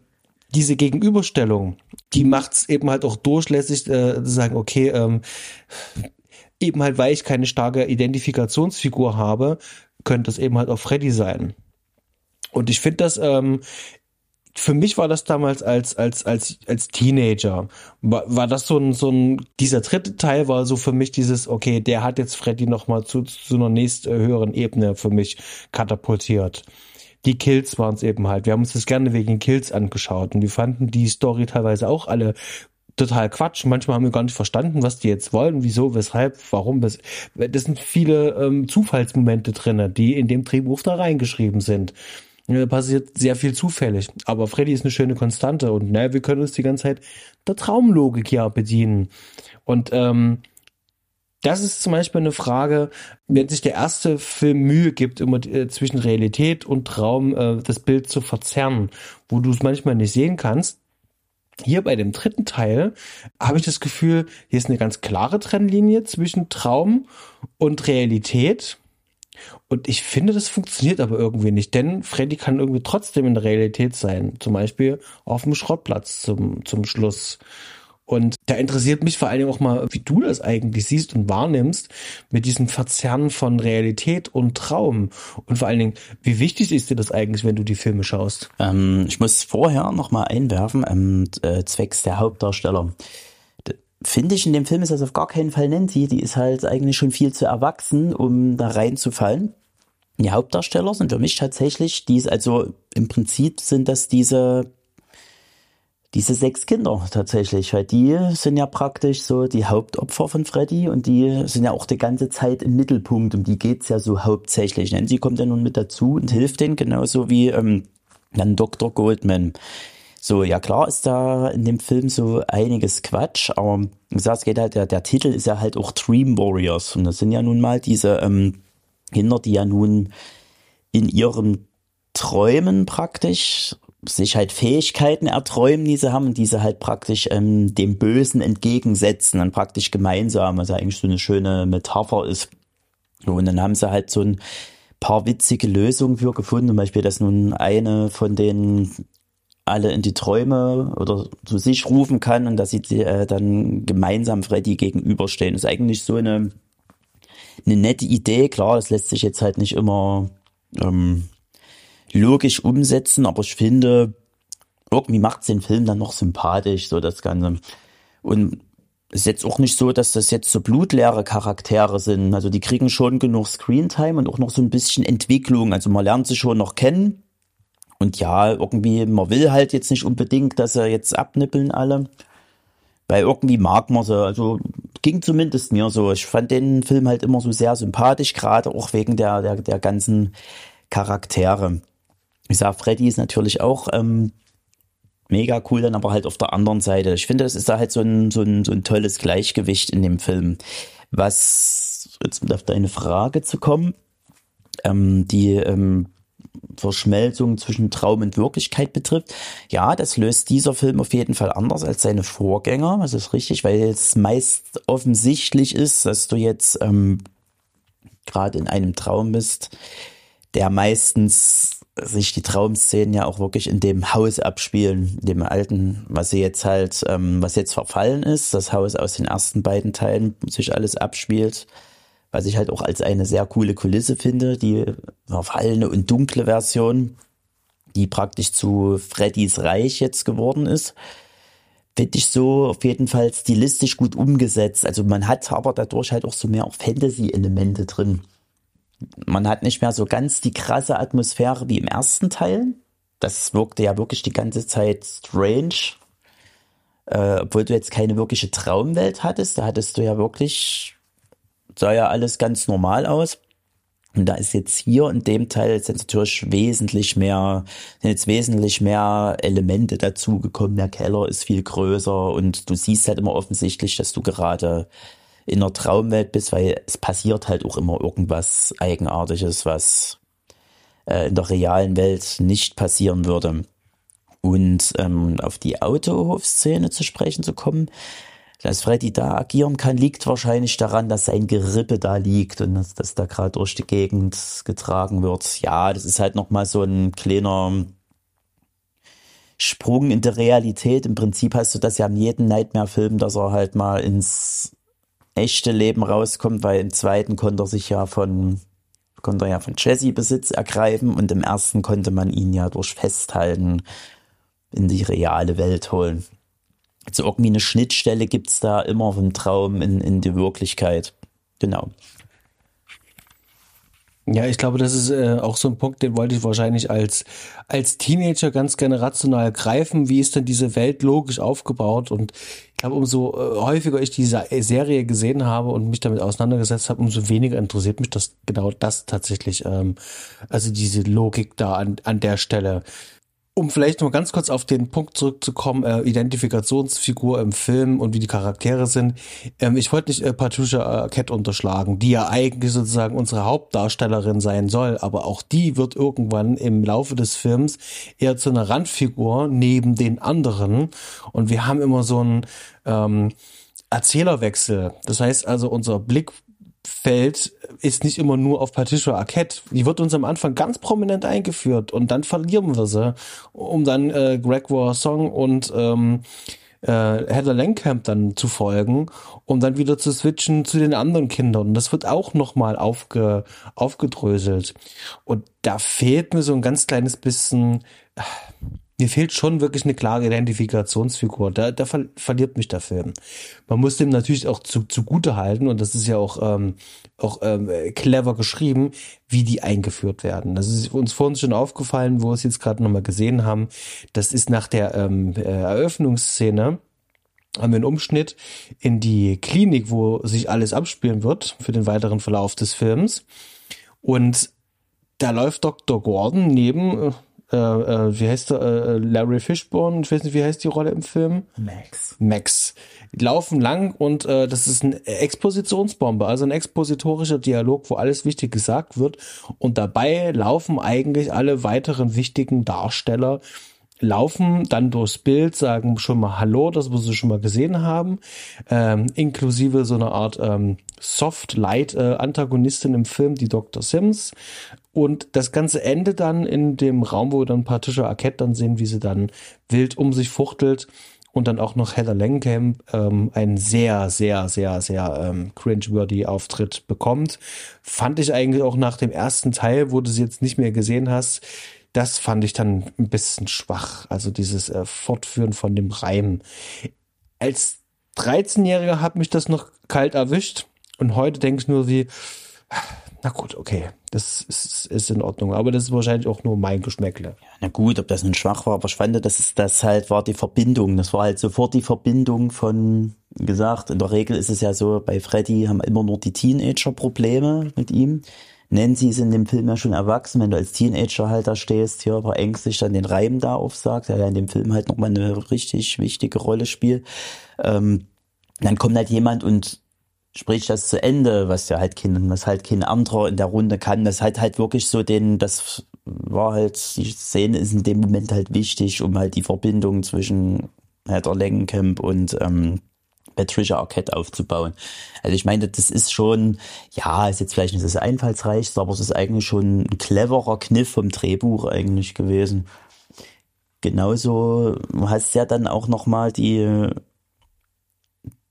diese Gegenüberstellung, die macht es eben halt auch durchlässig, äh, zu sagen, okay, ähm, eben halt, weil ich keine starke Identifikationsfigur habe, könnte es eben halt auch Freddy sein. Und ich finde das ähm, für mich war das damals als als als als Teenager war, war das so ein so ein dieser dritte Teil war so für mich dieses okay der hat jetzt Freddy noch mal zu zu einer nächst äh, höheren Ebene für mich katapultiert die Kills waren es eben halt wir haben uns das gerne wegen Kills angeschaut und wir fanden die Story teilweise auch alle total Quatsch. Manchmal haben wir gar nicht verstanden, was die jetzt wollen, wieso, weshalb, warum. Das sind viele ähm, Zufallsmomente drinne, die in dem Drehbuch da reingeschrieben sind passiert sehr viel zufällig. Aber Freddy ist eine schöne Konstante und naja, wir können uns die ganze Zeit der Traumlogik ja bedienen. Und ähm, das ist zum Beispiel eine Frage, wenn sich der erste Film Mühe gibt, immer äh, zwischen Realität und Traum äh, das Bild zu verzerren, wo du es manchmal nicht sehen kannst. Hier bei dem dritten Teil habe ich das Gefühl, hier ist eine ganz klare Trennlinie zwischen Traum und Realität. Und ich finde, das funktioniert aber irgendwie nicht, denn Freddy kann irgendwie trotzdem in der Realität sein. Zum Beispiel auf dem Schrottplatz zum, zum Schluss. Und da interessiert mich vor allen Dingen auch mal, wie du das eigentlich siehst und wahrnimmst mit diesem Verzerren von Realität und Traum. Und vor allen Dingen, wie wichtig ist dir das eigentlich, wenn du die Filme schaust? Ähm, ich muss vorher noch mal einwerfen, ähm, äh, zwecks der Hauptdarsteller finde ich, in dem Film ist das auf gar keinen Fall Nancy. Die ist halt eigentlich schon viel zu erwachsen, um da reinzufallen. Die Hauptdarsteller sind für mich tatsächlich dies, also im Prinzip sind das diese, diese sechs Kinder tatsächlich, weil die sind ja praktisch so die Hauptopfer von Freddy und die sind ja auch die ganze Zeit im Mittelpunkt, um die geht's ja so hauptsächlich. Nancy kommt ja nun mit dazu und hilft denen, genauso wie ähm, dann Dr. Goldman. So, ja klar ist da in dem Film so einiges Quatsch, aber wie gesagt, es geht halt, der, der Titel ist ja halt auch Dream Warriors und das sind ja nun mal diese ähm, Kinder, die ja nun in ihren Träumen praktisch sich halt Fähigkeiten erträumen, die sie haben, die sie halt praktisch ähm, dem Bösen entgegensetzen, dann praktisch gemeinsam, was ja eigentlich so eine schöne Metapher ist. Und dann haben sie halt so ein paar witzige Lösungen für gefunden. Zum Beispiel, dass nun eine von den alle in die Träume oder zu sich rufen kann und dass sie äh, dann gemeinsam Freddy gegenüberstehen. Das ist eigentlich so eine, eine nette Idee. Klar, das lässt sich jetzt halt nicht immer ähm, logisch umsetzen, aber ich finde, irgendwie macht es den Film dann noch sympathisch, so das Ganze. Und ist jetzt auch nicht so, dass das jetzt so blutleere Charaktere sind. Also die kriegen schon genug Screentime und auch noch so ein bisschen Entwicklung. Also man lernt sie schon noch kennen. Und ja, irgendwie, man will halt jetzt nicht unbedingt, dass sie jetzt abnippeln alle. Weil irgendwie mag man sie. Also ging zumindest mir so. Ich fand den Film halt immer so sehr sympathisch, gerade auch wegen der, der, der ganzen Charaktere. Ich sag, Freddy ist natürlich auch ähm, mega cool, dann aber halt auf der anderen Seite. Ich finde, das ist da halt so ein, so ein, so ein tolles Gleichgewicht in dem Film. Was, jetzt auf deine Frage zu kommen, ähm, die ähm, Verschmelzung zwischen Traum und Wirklichkeit betrifft. Ja, das löst dieser Film auf jeden Fall anders als seine Vorgänger. Das ist richtig, weil es meist offensichtlich ist, dass du jetzt ähm, gerade in einem Traum bist, der meistens sich die Traumszenen ja auch wirklich in dem Haus abspielen, dem alten, was sie jetzt halt, ähm, was jetzt verfallen ist, das Haus aus den ersten beiden Teilen sich alles abspielt, was ich halt auch als eine sehr coole Kulisse finde, die verfallene und dunkle Version, die praktisch zu Freddys Reich jetzt geworden ist. Finde ich so auf jeden Fall stilistisch gut umgesetzt. Also man hat aber dadurch halt auch so mehr Fantasy-Elemente drin man hat nicht mehr so ganz die krasse Atmosphäre wie im ersten Teil. Das wirkte ja wirklich die ganze Zeit strange. Äh, obwohl du jetzt keine wirkliche Traumwelt hattest, da hattest du ja wirklich, sah ja alles ganz normal aus. Und da ist jetzt hier in dem Teil sind natürlich wesentlich mehr, sind jetzt wesentlich mehr Elemente dazugekommen. Der Keller ist viel größer und du siehst halt immer offensichtlich, dass du gerade in einer Traumwelt bist, weil es passiert halt auch immer irgendwas Eigenartiges, was äh, in der realen Welt nicht passieren würde. Und ähm, auf die Autohofszene zu sprechen zu kommen, dass Freddy da agieren kann, liegt wahrscheinlich daran, dass sein Gerippe da liegt und dass das da gerade durch die Gegend getragen wird. Ja, das ist halt nochmal so ein kleiner Sprung in der Realität. Im Prinzip hast du das ja in jedem Nightmare-Film, dass er halt mal ins echte Leben rauskommt, weil im zweiten konnte er sich ja von konnte er ja von Jesse Besitz ergreifen und im ersten konnte man ihn ja durch Festhalten in die reale Welt holen. Also irgendwie eine Schnittstelle gibt's da immer vom Traum in, in die Wirklichkeit. Genau. Ja, ich glaube, das ist äh, auch so ein Punkt, den wollte ich wahrscheinlich als, als Teenager ganz gerne rational greifen. Wie ist denn diese Welt logisch aufgebaut? Und ich glaube, umso äh, häufiger ich diese Serie gesehen habe und mich damit auseinandergesetzt habe, umso weniger interessiert mich das genau das tatsächlich. Ähm, also diese Logik da an, an der Stelle um vielleicht noch ganz kurz auf den Punkt zurückzukommen, äh, Identifikationsfigur im Film und wie die Charaktere sind. Ähm, ich wollte nicht äh, Patricia Cat unterschlagen, die ja eigentlich sozusagen unsere Hauptdarstellerin sein soll, aber auch die wird irgendwann im Laufe des Films eher zu einer Randfigur neben den anderen. Und wir haben immer so einen ähm, Erzählerwechsel. Das heißt also, unser Blick fällt, ist nicht immer nur auf Patricia Arquette. Die wird uns am Anfang ganz prominent eingeführt und dann verlieren wir sie, um dann äh, Greg Song und ähm, äh, Heather Langkamp dann zu folgen, um dann wieder zu switchen zu den anderen Kindern. Das wird auch nochmal aufge, aufgedröselt. Und da fehlt mir so ein ganz kleines bisschen, mir fehlt schon wirklich eine klare Identifikationsfigur. Da, da ver verliert mich der Film. Man muss dem natürlich auch zu, zugute halten und das ist ja auch, ähm, auch ähm, clever geschrieben, wie die eingeführt werden. Das ist uns vorhin schon aufgefallen, wo wir es jetzt gerade nochmal gesehen haben. Das ist nach der ähm, äh, Eröffnungsszene haben wir einen Umschnitt in die Klinik, wo sich alles abspielen wird für den weiteren Verlauf des Films. Und da läuft Dr. Gordon neben äh, äh, äh, wie heißt der, äh, Larry Fishburne, ich weiß nicht, wie heißt die Rolle im Film? Max. Max. Die laufen lang und äh, das ist eine Expositionsbombe, also ein expositorischer Dialog, wo alles wichtig gesagt wird und dabei laufen eigentlich alle weiteren wichtigen Darsteller laufen dann durchs Bild, sagen schon mal Hallo, das wir sie schon mal gesehen haben, ähm, inklusive so einer Art ähm, Soft-Light-Antagonistin im Film, die Dr. Sims. Und das Ganze endet dann in dem Raum, wo wir dann Patricia Arquette dann sehen, wie sie dann wild um sich fuchtelt und dann auch noch Heather Langenkamp ähm, einen sehr, sehr, sehr, sehr ähm, cringe-worthy Auftritt bekommt. Fand ich eigentlich auch nach dem ersten Teil, wo du sie jetzt nicht mehr gesehen hast, das fand ich dann ein bisschen schwach. Also dieses äh, Fortführen von dem Reim. Als 13-Jähriger hat mich das noch kalt erwischt und heute denke ich nur wie, na gut, okay, das ist, ist in Ordnung. Aber das ist wahrscheinlich auch nur mein Geschmäckle. Ja, na gut, ob das nun schwach war, aber ich fand, das ist das halt war die Verbindung. Das war halt sofort die Verbindung von gesagt. In der Regel ist es ja so, bei Freddy haben immer nur die Teenager Probleme mit ihm. Nancy ist in dem Film ja schon erwachsen, wenn du als Teenager halt da stehst, hier aber ängstlich dann den Reim da aufsagt, der ja in dem Film halt nochmal eine richtig wichtige Rolle spielt. Ähm, dann kommt halt jemand und spricht das zu Ende, was ja halt kein, was halt kein anderer in der Runde kann. Das hat halt wirklich so den, das war halt, die Szene ist in dem Moment halt wichtig, um halt die Verbindung zwischen Heather Langenkamp und ähm, Patricia Arquette aufzubauen. Also ich meine, das ist schon, ja, ist jetzt vielleicht nicht das einfallsreichste, aber es ist eigentlich schon ein cleverer Kniff vom Drehbuch eigentlich gewesen. Genauso hast ja dann auch nochmal die,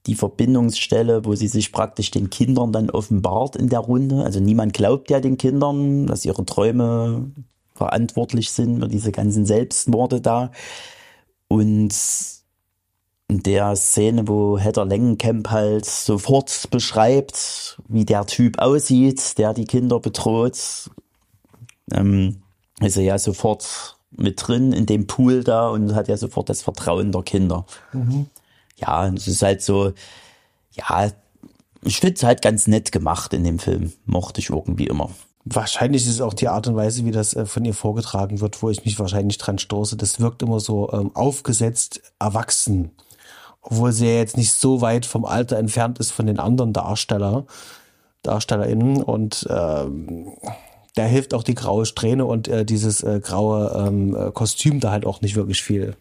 die Verbindungsstelle, wo sie sich praktisch den Kindern dann offenbart in der Runde. Also niemand glaubt ja den Kindern, dass ihre Träume verantwortlich sind für diese ganzen Selbstmorde da. Und in der Szene, wo Heather Lengenkamp halt sofort beschreibt, wie der Typ aussieht, der die Kinder bedroht, ähm, ist er ja sofort mit drin in dem Pool da und hat ja sofort das Vertrauen der Kinder. Mhm. Ja, es ist halt so, ja, ich finde es halt ganz nett gemacht in dem Film. Mochte ich irgendwie immer. Wahrscheinlich ist es auch die Art und Weise, wie das äh, von ihr vorgetragen wird, wo ich mich wahrscheinlich dran stoße. Das wirkt immer so ähm, aufgesetzt erwachsen obwohl sie ja jetzt nicht so weit vom Alter entfernt ist von den anderen Darsteller, DarstellerInnen und ähm, da hilft auch die graue Strähne und äh, dieses äh, graue ähm, äh, Kostüm da halt auch nicht wirklich viel.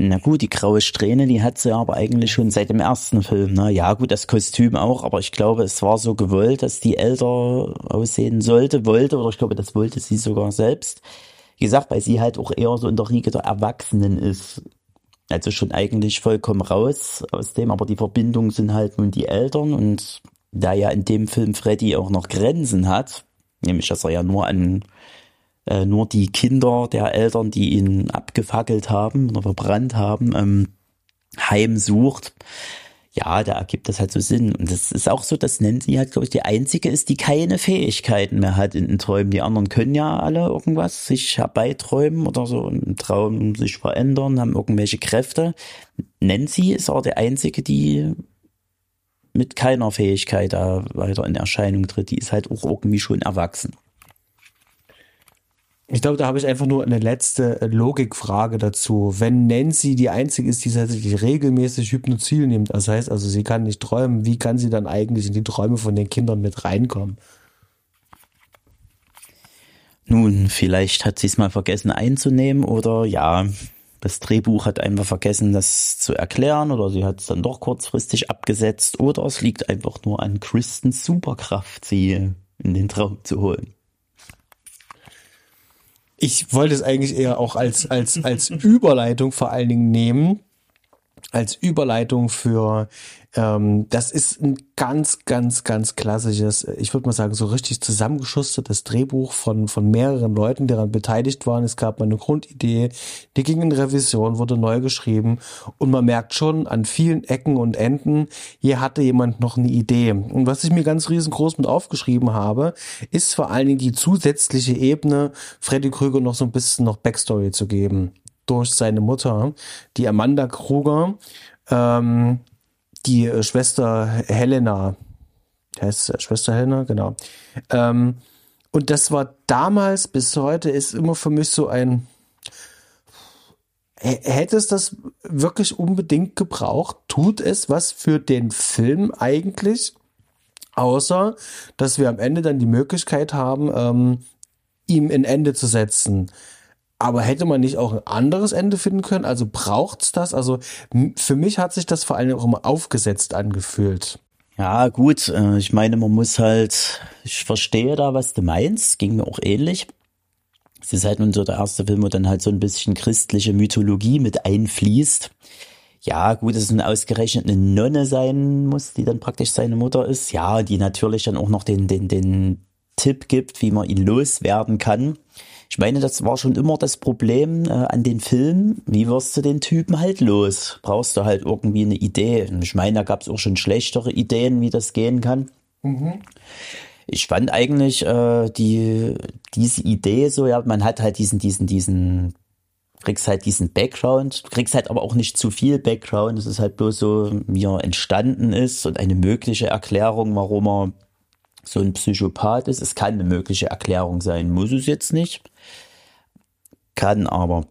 Na gut, die graue Strähne, die hat sie aber eigentlich schon seit dem ersten Film. Ne? Ja gut, das Kostüm auch, aber ich glaube, es war so gewollt, dass die älter aussehen sollte, wollte, oder ich glaube, das wollte sie sogar selbst. Wie gesagt, weil sie halt auch eher so in der Riege der Erwachsenen ist. Also schon eigentlich vollkommen raus aus dem, aber die Verbindung sind halt nun die Eltern und da ja in dem Film Freddy auch noch Grenzen hat, nämlich dass er ja nur an äh, nur die Kinder der Eltern, die ihn abgefackelt haben oder verbrannt haben, ähm, heimsucht, ja, da ergibt das halt so Sinn. Und das ist auch so, dass Nancy halt, glaube ich, die einzige ist, die keine Fähigkeiten mehr hat in den Träumen. Die anderen können ja alle irgendwas sich herbeiträumen oder so im Traum sich verändern, haben irgendwelche Kräfte. Nancy ist auch der einzige, die mit keiner Fähigkeit da weiter in Erscheinung tritt. Die ist halt auch irgendwie schon erwachsen. Ich glaube, da habe ich einfach nur eine letzte Logikfrage dazu. Wenn Nancy die einzige ist, die tatsächlich regelmäßig Hypnozil nimmt, das heißt also, sie kann nicht träumen, wie kann sie dann eigentlich in die Träume von den Kindern mit reinkommen? Nun, vielleicht hat sie es mal vergessen einzunehmen oder ja, das Drehbuch hat einfach vergessen, das zu erklären oder sie hat es dann doch kurzfristig abgesetzt oder es liegt einfach nur an Kristens Superkraft, sie in den Traum zu holen. Ich wollte es eigentlich eher auch als, als, als Überleitung vor allen Dingen nehmen. Als Überleitung für ähm, das ist ein ganz, ganz, ganz klassisches, ich würde mal sagen, so richtig zusammengeschustertes Drehbuch von, von mehreren Leuten, die daran beteiligt waren. Es gab mal eine Grundidee, die ging in Revision, wurde neu geschrieben und man merkt schon an vielen Ecken und Enden, hier hatte jemand noch eine Idee. Und was ich mir ganz riesengroß mit aufgeschrieben habe, ist vor allen Dingen die zusätzliche Ebene, Freddy Krüger noch so ein bisschen noch Backstory zu geben durch seine Mutter, die Amanda Kruger, ähm, die äh, Schwester Helena, heißt Schwester Helena, genau. Ähm, und das war damals bis heute ist immer für mich so ein, hätte es das wirklich unbedingt gebraucht? Tut es was für den Film eigentlich? Außer, dass wir am Ende dann die Möglichkeit haben, ähm, ihm ein Ende zu setzen. Aber hätte man nicht auch ein anderes Ende finden können? Also braucht's das? Also für mich hat sich das vor allem auch immer aufgesetzt angefühlt. Ja, gut, äh, ich meine, man muss halt, ich verstehe da, was du meinst, ging mir auch ähnlich. Es ist halt nun so der erste Film, wo dann halt so ein bisschen christliche Mythologie mit einfließt. Ja, gut, dass es nun ausgerechnet eine Nonne sein muss, die dann praktisch seine Mutter ist. Ja, die natürlich dann auch noch den, den, den Tipp gibt, wie man ihn loswerden kann. Ich meine, das war schon immer das Problem äh, an den Filmen. Wie wirst du den Typen halt los? Brauchst du halt irgendwie eine Idee. Ich meine, da gab es auch schon schlechtere Ideen, wie das gehen kann. Ich fand eigentlich äh, die diese Idee so, ja, man hat halt diesen, diesen, diesen, kriegst halt diesen Background, kriegst halt aber auch nicht zu viel Background. Es ist halt bloß so, wie er entstanden ist und eine mögliche Erklärung, warum er so ein Psychopath ist. Es kann eine mögliche Erklärung sein, muss es jetzt nicht. Kann aber.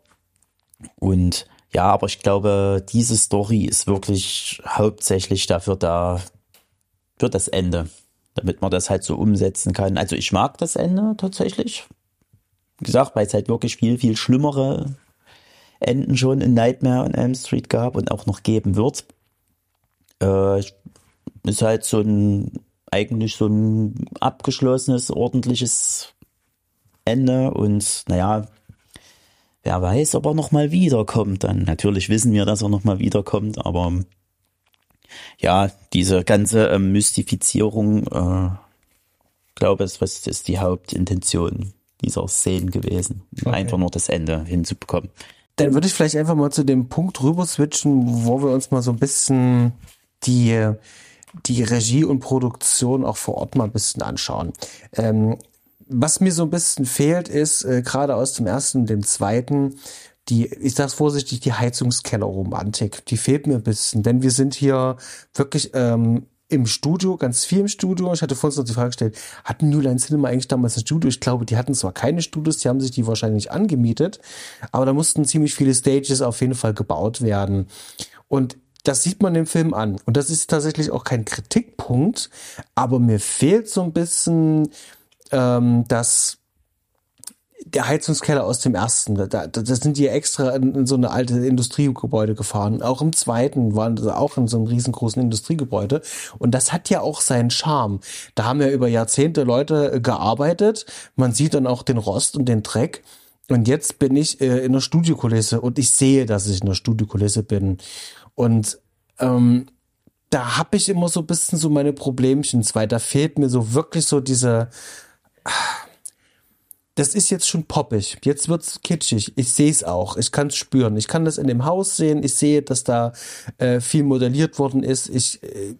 Und ja, aber ich glaube, diese Story ist wirklich hauptsächlich dafür da, für das Ende, damit man das halt so umsetzen kann. Also ich mag das Ende tatsächlich. Wie gesagt, weil es halt wirklich viel, viel schlimmere Enden schon in Nightmare on Elm Street gab und auch noch geben wird. Äh, ist halt so ein, eigentlich so ein abgeschlossenes, ordentliches Ende und naja, wer weiß, ob er nochmal wiederkommt dann. Natürlich wissen wir, dass er nochmal wiederkommt, aber ja, diese ganze ähm, Mystifizierung, äh, glaube ich, was ist die Hauptintention dieser Szenen gewesen. Einfach nur das Ende hinzubekommen. Dann würde ich vielleicht einfach mal zu dem Punkt rüber switchen, wo wir uns mal so ein bisschen die, die Regie und Produktion auch vor Ort mal ein bisschen anschauen. Ähm, was mir so ein bisschen fehlt, ist äh, gerade aus dem ersten und dem zweiten die, ich sag's vorsichtig, die Heizungskellerromantik. Die fehlt mir ein bisschen, denn wir sind hier wirklich ähm, im Studio, ganz viel im Studio. Ich hatte vorhin noch die Frage gestellt, hatten New Line Cinema eigentlich damals ein Studio? Ich glaube, die hatten zwar keine Studios, die haben sich die wahrscheinlich angemietet, aber da mussten ziemlich viele Stages auf jeden Fall gebaut werden. Und das sieht man im Film an. Und das ist tatsächlich auch kein Kritikpunkt, aber mir fehlt so ein bisschen ähm, das der Heizungskeller aus dem ersten, da, da, da sind die extra in, in so eine alte Industriegebäude gefahren. Auch im zweiten waren sie auch in so einem riesengroßen Industriegebäude. Und das hat ja auch seinen Charme. Da haben ja über Jahrzehnte Leute gearbeitet. Man sieht dann auch den Rost und den Dreck. Und jetzt bin ich äh, in der Studiokulisse und ich sehe, dass ich in der Studiokulisse bin. Und ähm, da habe ich immer so ein bisschen so meine Problemchen, weil da fehlt mir so wirklich so diese das ist jetzt schon poppig. Jetzt wird's kitschig. Ich sehe es auch. Ich kann es spüren. Ich kann das in dem Haus sehen. Ich sehe, dass da äh, viel modelliert worden ist. Ich, äh,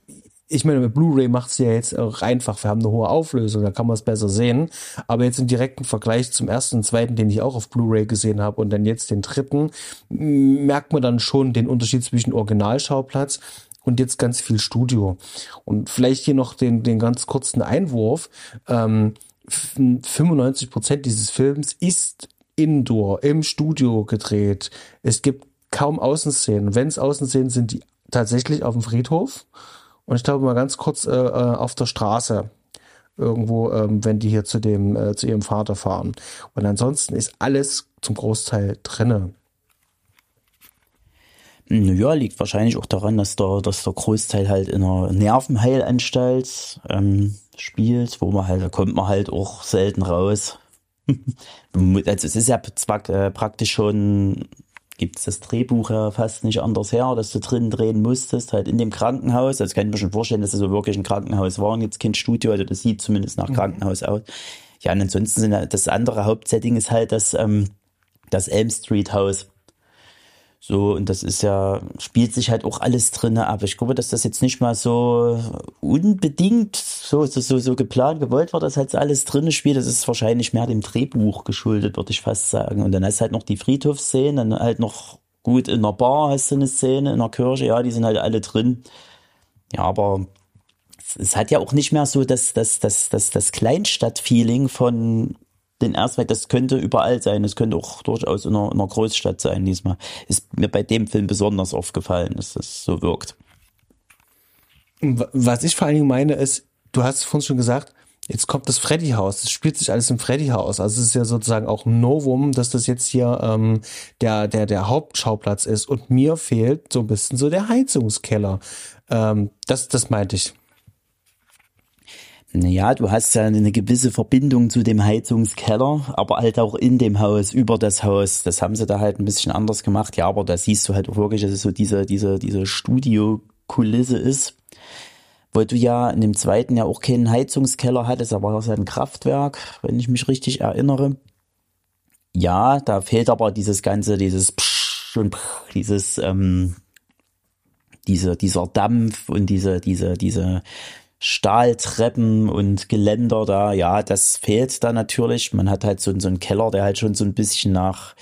ich meine, mit Blu-ray macht's ja jetzt auch einfach. Wir haben eine hohe Auflösung, da kann man es besser sehen. Aber jetzt im direkten Vergleich zum ersten und zweiten, den ich auch auf Blu-ray gesehen habe, und dann jetzt den dritten, merkt man dann schon den Unterschied zwischen Originalschauplatz und jetzt ganz viel Studio. Und vielleicht hier noch den, den ganz kurzen Einwurf. Ähm, 95 Prozent dieses Films ist indoor, im Studio gedreht. Es gibt kaum Außenszenen. Wenn es Außenszenen sind, die tatsächlich auf dem Friedhof. Und ich glaube mal ganz kurz äh, auf der Straße. Irgendwo, ähm, wenn die hier zu dem, äh, zu ihrem Vater fahren. Und ansonsten ist alles zum Großteil drinne. Naja, liegt wahrscheinlich auch daran, dass der, dass der Großteil halt in einer Nervenheilanstalt ähm, spielt, wo man halt, da kommt man halt auch selten raus. also es ist ja zwar äh, praktisch schon, gibt es das Drehbuch ja fast nicht anders her, dass du drin drehen musstest, halt in dem Krankenhaus. Also kann ich mir schon vorstellen, dass es so wirklich ein Krankenhaus war und jetzt kein Studio, also das sieht zumindest nach Krankenhaus aus. Ja, und ansonsten sind das andere Hauptsetting ist halt das, ähm, das Elm Street Haus. So, und das ist ja, spielt sich halt auch alles drinne ab. Ich glaube, dass das jetzt nicht mal so unbedingt so, so, so, so geplant, gewollt war, dass halt alles drinne spielt. Das ist wahrscheinlich mehr dem Drehbuch geschuldet, würde ich fast sagen. Und dann hast du halt noch die Friedhofsszenen, dann halt noch gut in der Bar hast du eine Szene, in der Kirche, ja, die sind halt alle drin. Ja, aber es hat ja auch nicht mehr so das, das, das, das, das Kleinstadt-Feeling von den ersten, das könnte überall sein, es könnte auch durchaus in einer, in einer Großstadt sein diesmal. Ist mir bei dem Film besonders aufgefallen, dass das so wirkt. Was ich vor allen Dingen meine ist, du hast vorhin schon gesagt, Jetzt kommt das Freddy-Haus. Das spielt sich alles im Freddy-Haus. Also es ist ja sozusagen auch ein Novum, dass das jetzt hier ähm, der, der, der Hauptschauplatz ist. Und mir fehlt so ein bisschen so der Heizungskeller. Ähm, das, das meinte ich. Naja, du hast ja eine gewisse Verbindung zu dem Heizungskeller, aber halt auch in dem Haus, über das Haus. Das haben sie da halt ein bisschen anders gemacht. Ja, aber da siehst du halt auch wirklich, dass es so diese, diese, diese Studiokulisse ist. Weil du ja in dem zweiten ja auch keinen Heizungskeller hattest, aber das ist ja ein Kraftwerk, wenn ich mich richtig erinnere. Ja, da fehlt aber dieses ganze, dieses Psch und Psch, dieses, ähm, diese, dieser Dampf und diese, diese, diese Stahltreppen und Geländer da, ja, das fehlt da natürlich. Man hat halt so, so einen Keller, der halt schon so ein bisschen nach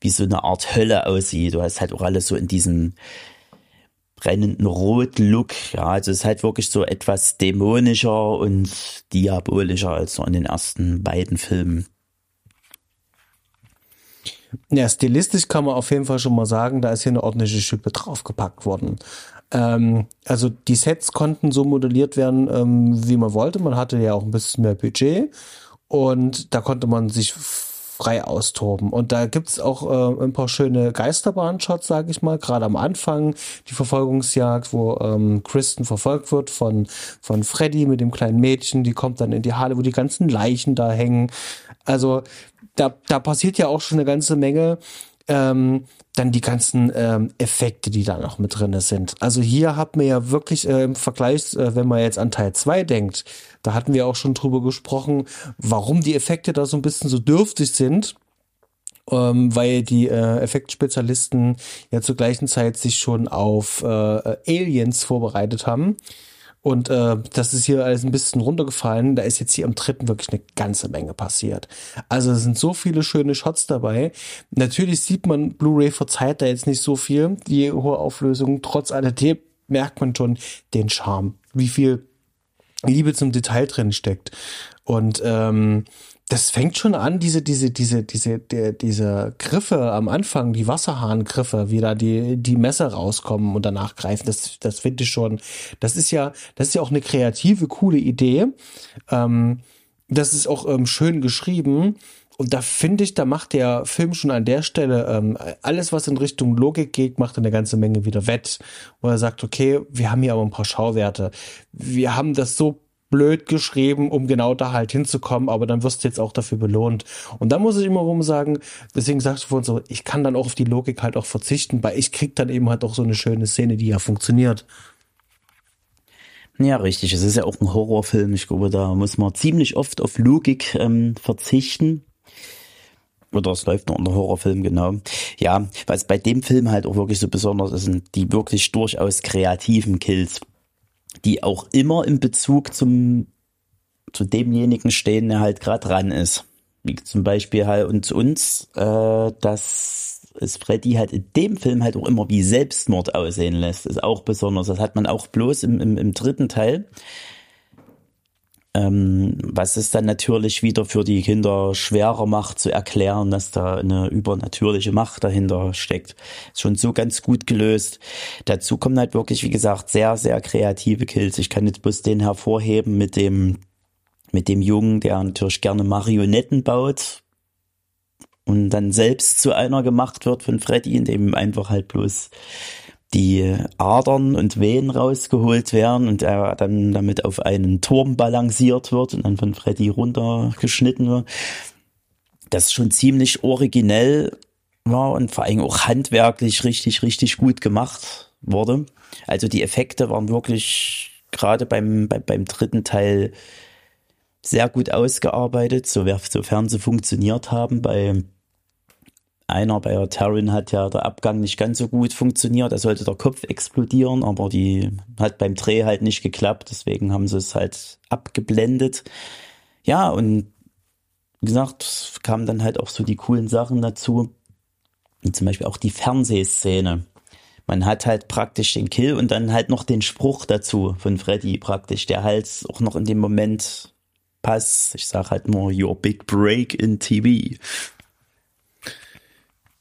wie so eine Art Hölle aussieht. Du hast halt auch alles so in diesem brennenden Rot-Look. Ja, also es ist halt wirklich so etwas dämonischer und diabolischer als so in den ersten beiden Filmen. Ja, stilistisch kann man auf jeden Fall schon mal sagen, da ist hier eine ordentliche Schippe draufgepackt worden. Ähm, also die Sets konnten so modelliert werden, ähm, wie man wollte. Man hatte ja auch ein bisschen mehr Budget und da konnte man sich frei austoben. Und da gibt's auch äh, ein paar schöne Geisterbahn-Shots, sage ich mal, gerade am Anfang, die Verfolgungsjagd, wo ähm, Kristen verfolgt wird von, von Freddy mit dem kleinen Mädchen, die kommt dann in die Halle, wo die ganzen Leichen da hängen. Also da, da passiert ja auch schon eine ganze Menge. Ähm, dann die ganzen ähm, Effekte, die da noch mit drinne sind. Also hier hat man ja wirklich äh, im Vergleich, äh, wenn man jetzt an Teil 2 denkt, da hatten wir auch schon drüber gesprochen, warum die Effekte da so ein bisschen so dürftig sind. Ähm, weil die äh, Effektspezialisten ja zur gleichen Zeit sich schon auf äh, Aliens vorbereitet haben. Und äh, das ist hier alles ein bisschen runtergefallen. Da ist jetzt hier im dritten wirklich eine ganze Menge passiert. Also es sind so viele schöne Shots dabei. Natürlich sieht man, Blu-ray verzeiht da jetzt nicht so viel, die hohe Auflösung. Trotz alledem merkt man schon den Charme, wie viel Liebe zum Detail drin steckt. Und ähm, das fängt schon an, diese, diese, diese, diese, die, diese Griffe am Anfang, die Wasserhahngriffe, wie da die, die Messer rauskommen und danach greifen, das, das finde ich schon, das ist ja, das ist ja auch eine kreative, coole Idee. Ähm, das ist auch ähm, schön geschrieben. Und da finde ich, da macht der Film schon an der Stelle ähm, alles, was in Richtung Logik geht, macht eine ganze Menge wieder wett. Wo er sagt, okay, wir haben hier aber ein paar Schauwerte. Wir haben das so blöd geschrieben, um genau da halt hinzukommen, aber dann wirst du jetzt auch dafür belohnt. Und da muss ich immer rum sagen, deswegen sagst du vorhin so, ich kann dann auch auf die Logik halt auch verzichten, weil ich krieg dann eben halt auch so eine schöne Szene, die ja funktioniert. Ja, richtig. Es ist ja auch ein Horrorfilm. Ich glaube, da muss man ziemlich oft auf Logik ähm, verzichten. Oder es läuft nur unter Horrorfilm, genau. Ja, was bei dem Film halt auch wirklich so besonders ist, sind die wirklich durchaus kreativen Kills die auch immer in Bezug zum zu demjenigen stehen, der halt gerade dran ist. Wie zum Beispiel halt uns uns, äh, dass es Freddy halt in dem Film halt auch immer wie Selbstmord aussehen lässt, ist auch besonders. Das hat man auch bloß im, im, im dritten Teil. Ähm, was es dann natürlich wieder für die Kinder schwerer macht zu erklären, dass da eine übernatürliche Macht dahinter steckt. Ist schon so ganz gut gelöst. Dazu kommen halt wirklich, wie gesagt, sehr, sehr kreative Kills. Ich kann jetzt bloß den hervorheben mit dem, mit dem Jungen, der natürlich gerne Marionetten baut und dann selbst zu einer gemacht wird von Freddy, indem einfach halt bloß die Adern und Wehen rausgeholt werden und er dann damit auf einen Turm balanciert wird und dann von Freddy runtergeschnitten wird. Das ist schon ziemlich originell war und vor allem auch handwerklich richtig, richtig gut gemacht wurde. Also die Effekte waren wirklich gerade beim, beim, beim dritten Teil sehr gut ausgearbeitet, sofern sie funktioniert haben. Bei einer bei Taryn hat ja der Abgang nicht ganz so gut funktioniert. Da sollte der Kopf explodieren, aber die hat beim Dreh halt nicht geklappt. Deswegen haben sie es halt abgeblendet. Ja, und wie gesagt, kamen dann halt auch so die coolen Sachen dazu. Und zum Beispiel auch die Fernsehszene. Man hat halt praktisch den Kill und dann halt noch den Spruch dazu von Freddy praktisch, der halt auch noch in dem Moment passt. Ich sag halt nur Your Big Break in TV.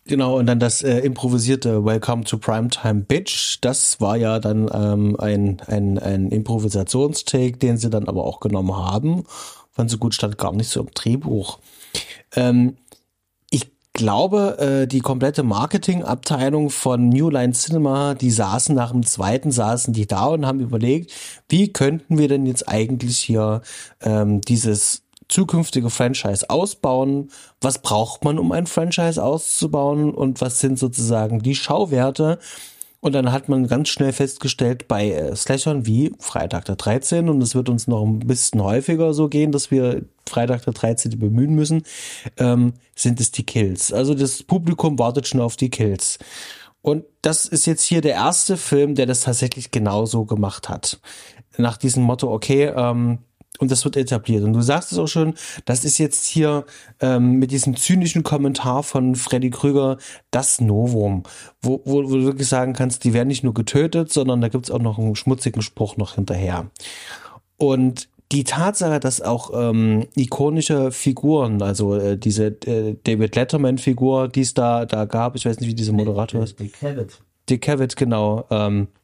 Genau, und dann das äh, improvisierte Welcome to Primetime Bitch, das war ja dann ähm, ein, ein, ein Improvisationstake, den sie dann aber auch genommen haben, Ganz so gut stand gar nicht so im Drehbuch. Ähm, ich glaube, äh, die komplette Marketingabteilung von New Line Cinema, die saßen nach dem zweiten, saßen die da und haben überlegt, wie könnten wir denn jetzt eigentlich hier ähm, dieses zukünftige Franchise ausbauen? Was braucht man, um ein Franchise auszubauen? Und was sind sozusagen die Schauwerte? Und dann hat man ganz schnell festgestellt, bei äh, Slashern wie Freitag der 13. und es wird uns noch ein bisschen häufiger so gehen, dass wir Freitag der 13. bemühen müssen, ähm, sind es die Kills. Also das Publikum wartet schon auf die Kills. Und das ist jetzt hier der erste Film, der das tatsächlich genauso gemacht hat. Nach diesem Motto, okay, ähm, und das wird etabliert. Und du sagst es auch schon, das ist jetzt hier ähm, mit diesem zynischen Kommentar von Freddy Krüger das Novum, wo, wo, wo du wirklich sagen kannst, die werden nicht nur getötet, sondern da gibt's auch noch einen schmutzigen Spruch noch hinterher. Und die Tatsache, dass auch ähm, ikonische Figuren, also äh, diese äh, David Letterman-Figur, die es da, da gab, ich weiß nicht, wie dieser Moderator ist. Dick Cavett. Dick Cavett, genau. Ähm, äh,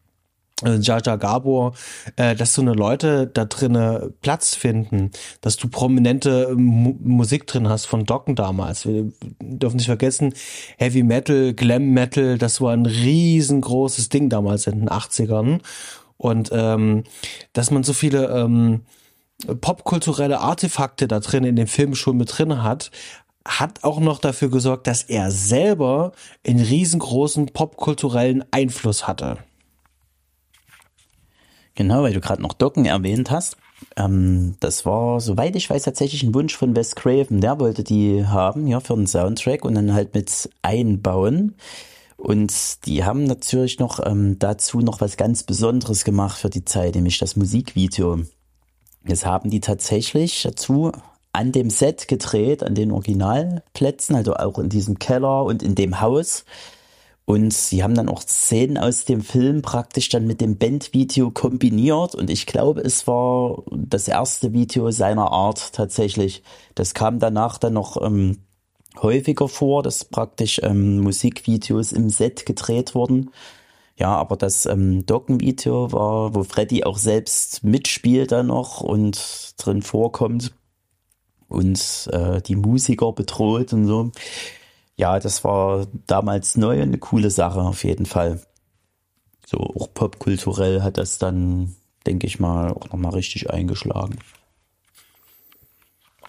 Jaja Gabor, äh, dass so eine Leute da drinne Platz finden, dass du prominente Mu Musik drin hast von Docken damals. Wir dürfen nicht vergessen, Heavy Metal, Glam Metal, das war ein riesengroßes Ding damals in den 80ern. Und ähm, dass man so viele ähm, popkulturelle Artefakte da drin in dem Film schon mit drin hat, hat auch noch dafür gesorgt, dass er selber einen riesengroßen popkulturellen Einfluss hatte. Genau, weil du gerade noch Docken erwähnt hast. Ähm, das war, soweit ich weiß, tatsächlich ein Wunsch von Wes Craven. Der wollte die haben, ja, für den Soundtrack und dann halt mit einbauen. Und die haben natürlich noch ähm, dazu noch was ganz Besonderes gemacht für die Zeit, nämlich das Musikvideo. Das haben die tatsächlich dazu an dem Set gedreht, an den Originalplätzen, also auch in diesem Keller und in dem Haus. Und sie haben dann auch Szenen aus dem Film praktisch dann mit dem Bandvideo kombiniert. Und ich glaube, es war das erste Video seiner Art tatsächlich. Das kam danach dann noch ähm, häufiger vor, dass praktisch ähm, Musikvideos im Set gedreht wurden. Ja, aber das ähm, Dockenvideo war, wo Freddy auch selbst mitspielt dann noch und drin vorkommt und äh, die Musiker bedroht und so ja, das war damals neu und eine coole Sache auf jeden Fall. So auch popkulturell hat das dann, denke ich mal, auch nochmal richtig eingeschlagen.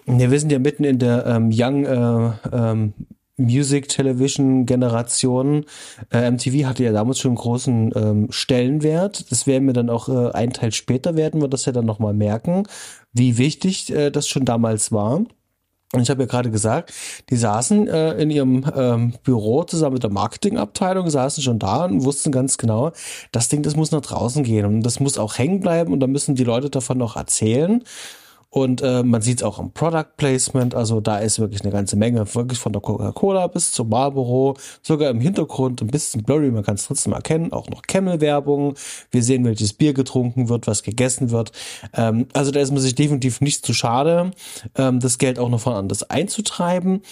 Ja, wir sind ja mitten in der ähm, Young äh, ähm, Music Television Generation. Äh, MTV hatte ja damals schon einen großen ähm, Stellenwert. Das werden wir dann auch äh, einen Teil später werden wir das ja dann nochmal merken, wie wichtig äh, das schon damals war. Und ich habe ja gerade gesagt, die saßen äh, in ihrem ähm, Büro zusammen mit der Marketingabteilung, saßen schon da und wussten ganz genau, das Ding, das muss nach draußen gehen und das muss auch hängen bleiben und da müssen die Leute davon noch erzählen. Und äh, man sieht es auch im Product Placement, also da ist wirklich eine ganze Menge, wirklich von der Coca-Cola bis zum Marlboro, sogar im Hintergrund ein bisschen blurry, man kann es trotzdem erkennen, auch noch Camel-Werbung. Wir sehen, welches Bier getrunken wird, was gegessen wird. Ähm, also da ist man sich definitiv nicht zu schade, ähm, das Geld auch noch von anders einzutreiben.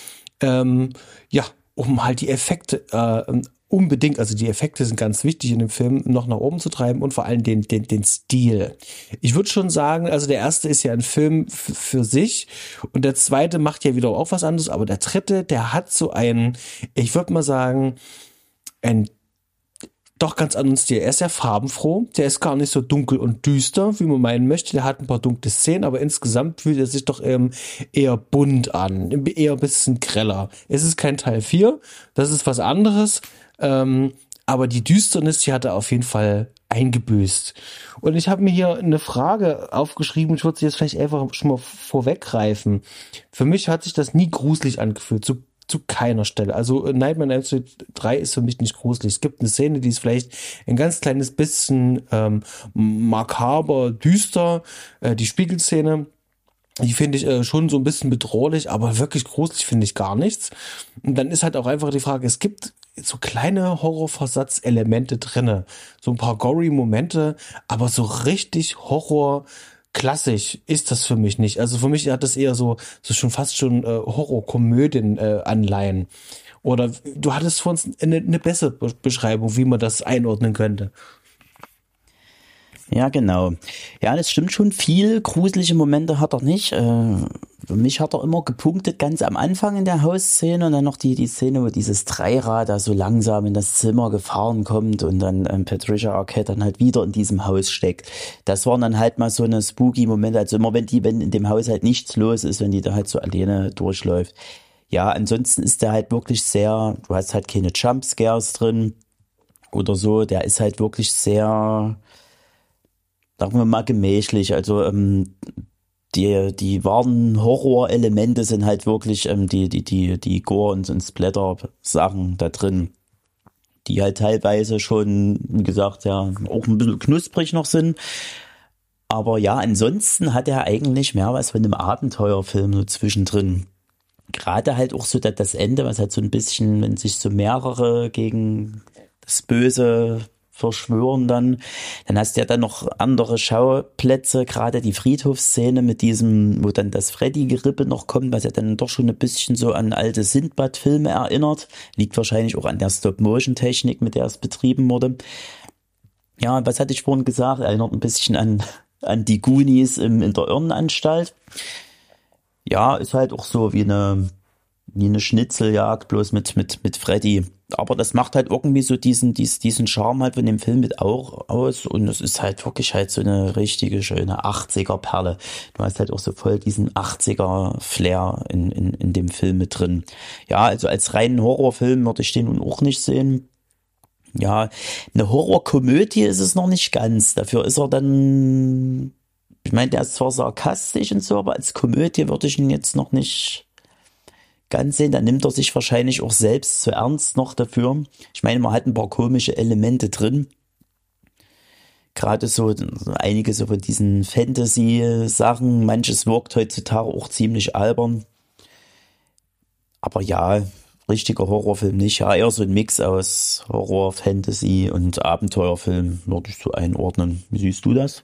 Ähm, ja, um halt die Effekte äh, unbedingt, also die Effekte sind ganz wichtig in dem Film, noch nach oben zu treiben und vor allem den, den, den Stil. Ich würde schon sagen, also der erste ist ja ein Film für sich und der zweite macht ja wieder auch was anderes, aber der dritte, der hat so einen, ich würde mal sagen, ein doch ganz anderen Stil. Er ist ja farbenfroh, der ist gar nicht so dunkel und düster, wie man meinen möchte. Der hat ein paar dunkle Szenen, aber insgesamt fühlt er sich doch ähm, eher bunt an, eher ein bisschen greller. Es ist kein Teil 4, das ist was anderes, ähm, aber die Düsternis, die hat er auf jeden Fall eingebüßt. Und ich habe mir hier eine Frage aufgeschrieben, ich würde sie jetzt vielleicht einfach schon mal vorweggreifen. Für mich hat sich das nie gruselig angefühlt, zu, zu keiner Stelle. Also Nightmare on Elm Street 3 ist für mich nicht gruselig. Es gibt eine Szene, die ist vielleicht ein ganz kleines bisschen ähm, makaber, düster, äh, die Spiegelszene. Die finde ich äh, schon so ein bisschen bedrohlich, aber wirklich gruselig finde ich gar nichts. Und dann ist halt auch einfach die Frage, es gibt so kleine Horrorversatzelemente drinne, so ein paar gory Momente, aber so richtig Horror klassisch ist das für mich nicht. Also für mich hat das eher so so schon fast schon äh, Horrorkomödien äh, Anleihen. Oder du hattest vor uns eine, eine bessere Beschreibung, wie man das einordnen könnte. Ja, genau. Ja, das stimmt schon. Viel gruselige Momente hat er nicht. Äh, für mich hat er immer gepunktet, ganz am Anfang in der Hausszene und dann noch die, die Szene, wo dieses Dreirad da so langsam in das Zimmer gefahren kommt und dann ähm, Patricia Arquette dann halt wieder in diesem Haus steckt. Das waren dann halt mal so eine spooky Momente. Also immer wenn die, wenn in dem Haus halt nichts los ist, wenn die da halt so alleine durchläuft. Ja, ansonsten ist der halt wirklich sehr, du hast halt keine Jumpscares drin oder so. Der ist halt wirklich sehr, sagen wir mal, gemächlich. Also ähm, die, die wahren Horror-Elemente sind halt wirklich ähm, die, die, die, die Gore- und, und Splatter-Sachen da drin, die halt teilweise schon, wie gesagt, ja, auch ein bisschen knusprig noch sind. Aber ja, ansonsten hat er eigentlich mehr was von einem Abenteuerfilm so zwischendrin. Gerade halt auch so das Ende, was halt so ein bisschen, wenn sich so mehrere gegen das Böse verschwören dann. Dann hast du ja dann noch andere Schauplätze, gerade die Friedhofsszene mit diesem, wo dann das Freddy-Gerippe noch kommt, was ja dann doch schon ein bisschen so an alte Sindbad-Filme erinnert. Liegt wahrscheinlich auch an der Stop-Motion-Technik, mit der es betrieben wurde. Ja, was hatte ich vorhin gesagt? Erinnert ein bisschen an, an die Goonies im, in der Irrenanstalt. Ja, ist halt auch so wie eine, wie eine Schnitzeljagd, bloß mit, mit, mit Freddy. Aber das macht halt irgendwie so diesen, diesen, diesen Charme halt von dem Film mit auch aus. Und es ist halt wirklich halt so eine richtige schöne 80er Perle. Du hast halt auch so voll diesen 80er Flair in, in, in dem Film mit drin. Ja, also als reinen Horrorfilm würde ich den nun auch nicht sehen. Ja, eine Horrorkomödie ist es noch nicht ganz. Dafür ist er dann, ich meine, der ist zwar sarkastisch und so, aber als Komödie würde ich ihn jetzt noch nicht ganz sehen, dann nimmt er sich wahrscheinlich auch selbst zu ernst noch dafür. Ich meine, man hat ein paar komische Elemente drin. Gerade so einige so von diesen Fantasy-Sachen. Manches wirkt heutzutage auch ziemlich albern. Aber ja, richtiger Horrorfilm nicht. Ja, eher so ein Mix aus Horror, Fantasy und Abenteuerfilm würde ich so einordnen. Wie siehst du das?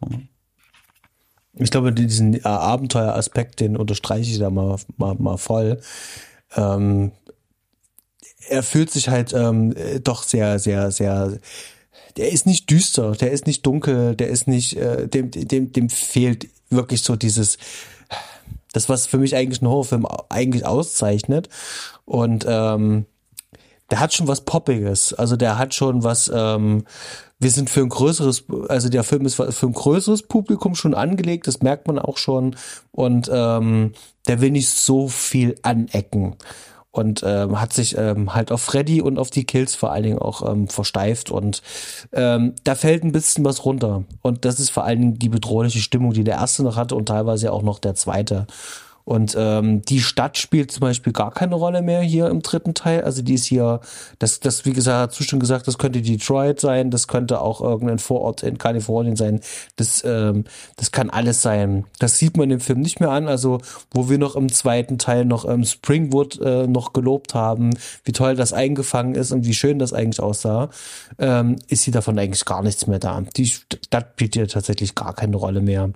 Ich glaube, diesen äh, Abenteueraspekt, den unterstreiche ich da mal, mal, mal voll ähm, er fühlt sich halt ähm, doch sehr, sehr, sehr. Der ist nicht düster, der ist nicht dunkel, der ist nicht, äh, dem, dem, dem fehlt wirklich so dieses, das was für mich eigentlich ein Horrorfilm eigentlich auszeichnet. Und ähm, der hat schon was Poppiges, also der hat schon was. Ähm, wir sind für ein größeres, also der Film ist für ein größeres Publikum schon angelegt, das merkt man auch schon. Und ähm, der will nicht so viel anecken und ähm, hat sich ähm, halt auf Freddy und auf die Kills vor allen Dingen auch ähm, versteift und ähm, da fällt ein bisschen was runter und das ist vor allen Dingen die bedrohliche Stimmung, die der erste noch hatte und teilweise auch noch der zweite und ähm, die Stadt spielt zum Beispiel gar keine Rolle mehr hier im dritten Teil. Also die ist hier, das, das wie gesagt, hat schon gesagt, das könnte Detroit sein, das könnte auch irgendein Vorort in Kalifornien sein. Das, ähm, das kann alles sein. Das sieht man im Film nicht mehr an. Also wo wir noch im zweiten Teil noch ähm, Springwood äh, noch gelobt haben, wie toll das eingefangen ist und wie schön das eigentlich aussah, ähm, ist hier davon eigentlich gar nichts mehr da. Die Stadt spielt hier tatsächlich gar keine Rolle mehr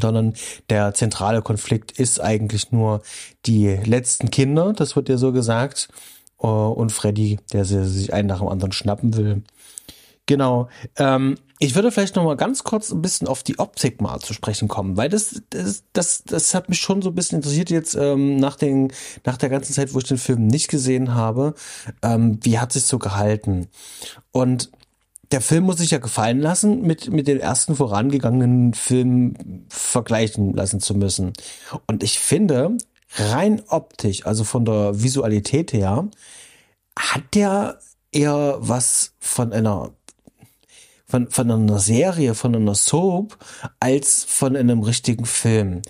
sondern der zentrale Konflikt ist eigentlich nur die letzten Kinder, das wird ja so gesagt, äh, und Freddy, der sich einen nach dem anderen schnappen will. Genau. Ähm, ich würde vielleicht noch mal ganz kurz ein bisschen auf die Optik mal zu sprechen kommen, weil das das das, das hat mich schon so ein bisschen interessiert jetzt ähm, nach den nach der ganzen Zeit, wo ich den Film nicht gesehen habe. Ähm, wie hat sich so gehalten? Und der Film muss sich ja gefallen lassen, mit, mit den ersten vorangegangenen Filmen vergleichen lassen zu müssen. Und ich finde, rein optisch, also von der Visualität her, hat der eher was von einer von, von einer Serie, von einer Soap, als von einem richtigen Film.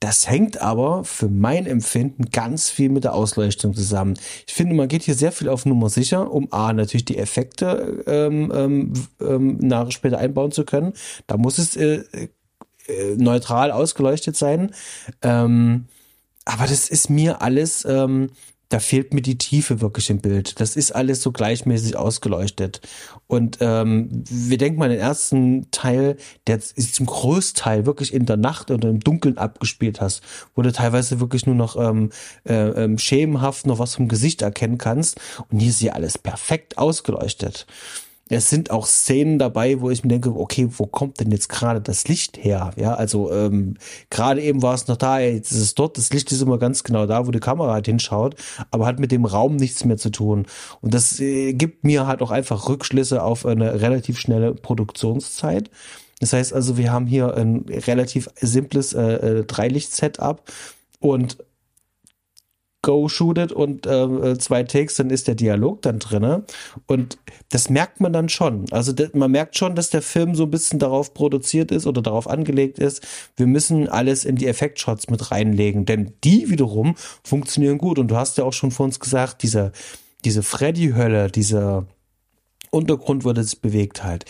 Das hängt aber für mein Empfinden ganz viel mit der Ausleuchtung zusammen. Ich finde, man geht hier sehr viel auf Nummer sicher, um A, natürlich die Effekte ähm, ähm, ähm nach später einbauen zu können. Da muss es äh, äh, neutral ausgeleuchtet sein. Ähm, aber das ist mir alles ähm, da fehlt mir die Tiefe wirklich im Bild. Das ist alles so gleichmäßig ausgeleuchtet. Und ähm, wir denken mal den ersten Teil, der ist zum Großteil wirklich in der Nacht oder im Dunkeln abgespielt hast, wo du teilweise wirklich nur noch ähm, äh, ähm, schemenhaft noch was vom Gesicht erkennen kannst. Und hier ist ja alles perfekt ausgeleuchtet. Es sind auch Szenen dabei, wo ich mir denke, okay, wo kommt denn jetzt gerade das Licht her? Ja, also ähm, gerade eben war es noch da, jetzt ist es dort, das Licht ist immer ganz genau da, wo die Kamera halt hinschaut, aber hat mit dem Raum nichts mehr zu tun. Und das äh, gibt mir halt auch einfach Rückschlüsse auf eine relativ schnelle Produktionszeit. Das heißt also, wir haben hier ein relativ simples äh, äh, Dreilicht-Setup und go shoot it und äh, zwei Takes, dann ist der Dialog dann drinne und das merkt man dann schon. Also man merkt schon, dass der Film so ein bisschen darauf produziert ist oder darauf angelegt ist. Wir müssen alles in die Effektshots mit reinlegen, denn die wiederum funktionieren gut und du hast ja auch schon vor uns gesagt, diese diese Freddy-Hölle, dieser Untergrund, wo das bewegt halt,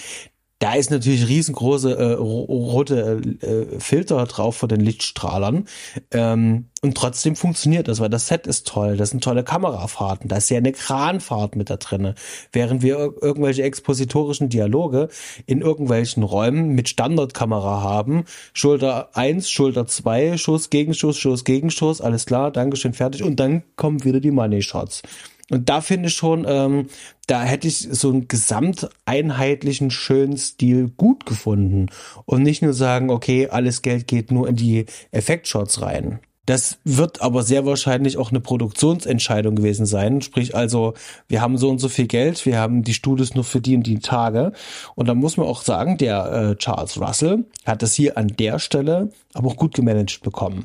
da ist natürlich riesengroße äh, rote äh, Filter drauf vor den Lichtstrahlern. Ähm, und trotzdem funktioniert das, weil das Set ist toll. Das sind tolle Kamerafahrten. Da ist ja eine Kranfahrt mit da drinne. Während wir irgendwelche expositorischen Dialoge in irgendwelchen Räumen mit Standardkamera haben. Schulter eins, Schulter zwei, Schuss, Gegenschuss, Schuss, Gegenschuss. Alles klar, Dankeschön, fertig. Und dann kommen wieder die Money Shots. Und da finde ich schon, ähm, da hätte ich so einen gesamteinheitlichen, schönen Stil gut gefunden. Und nicht nur sagen, okay, alles Geld geht nur in die Effektshots rein. Das wird aber sehr wahrscheinlich auch eine Produktionsentscheidung gewesen sein. Sprich also, wir haben so und so viel Geld, wir haben die Studios nur für die und die Tage. Und da muss man auch sagen, der äh, Charles Russell hat das hier an der Stelle aber auch gut gemanagt bekommen.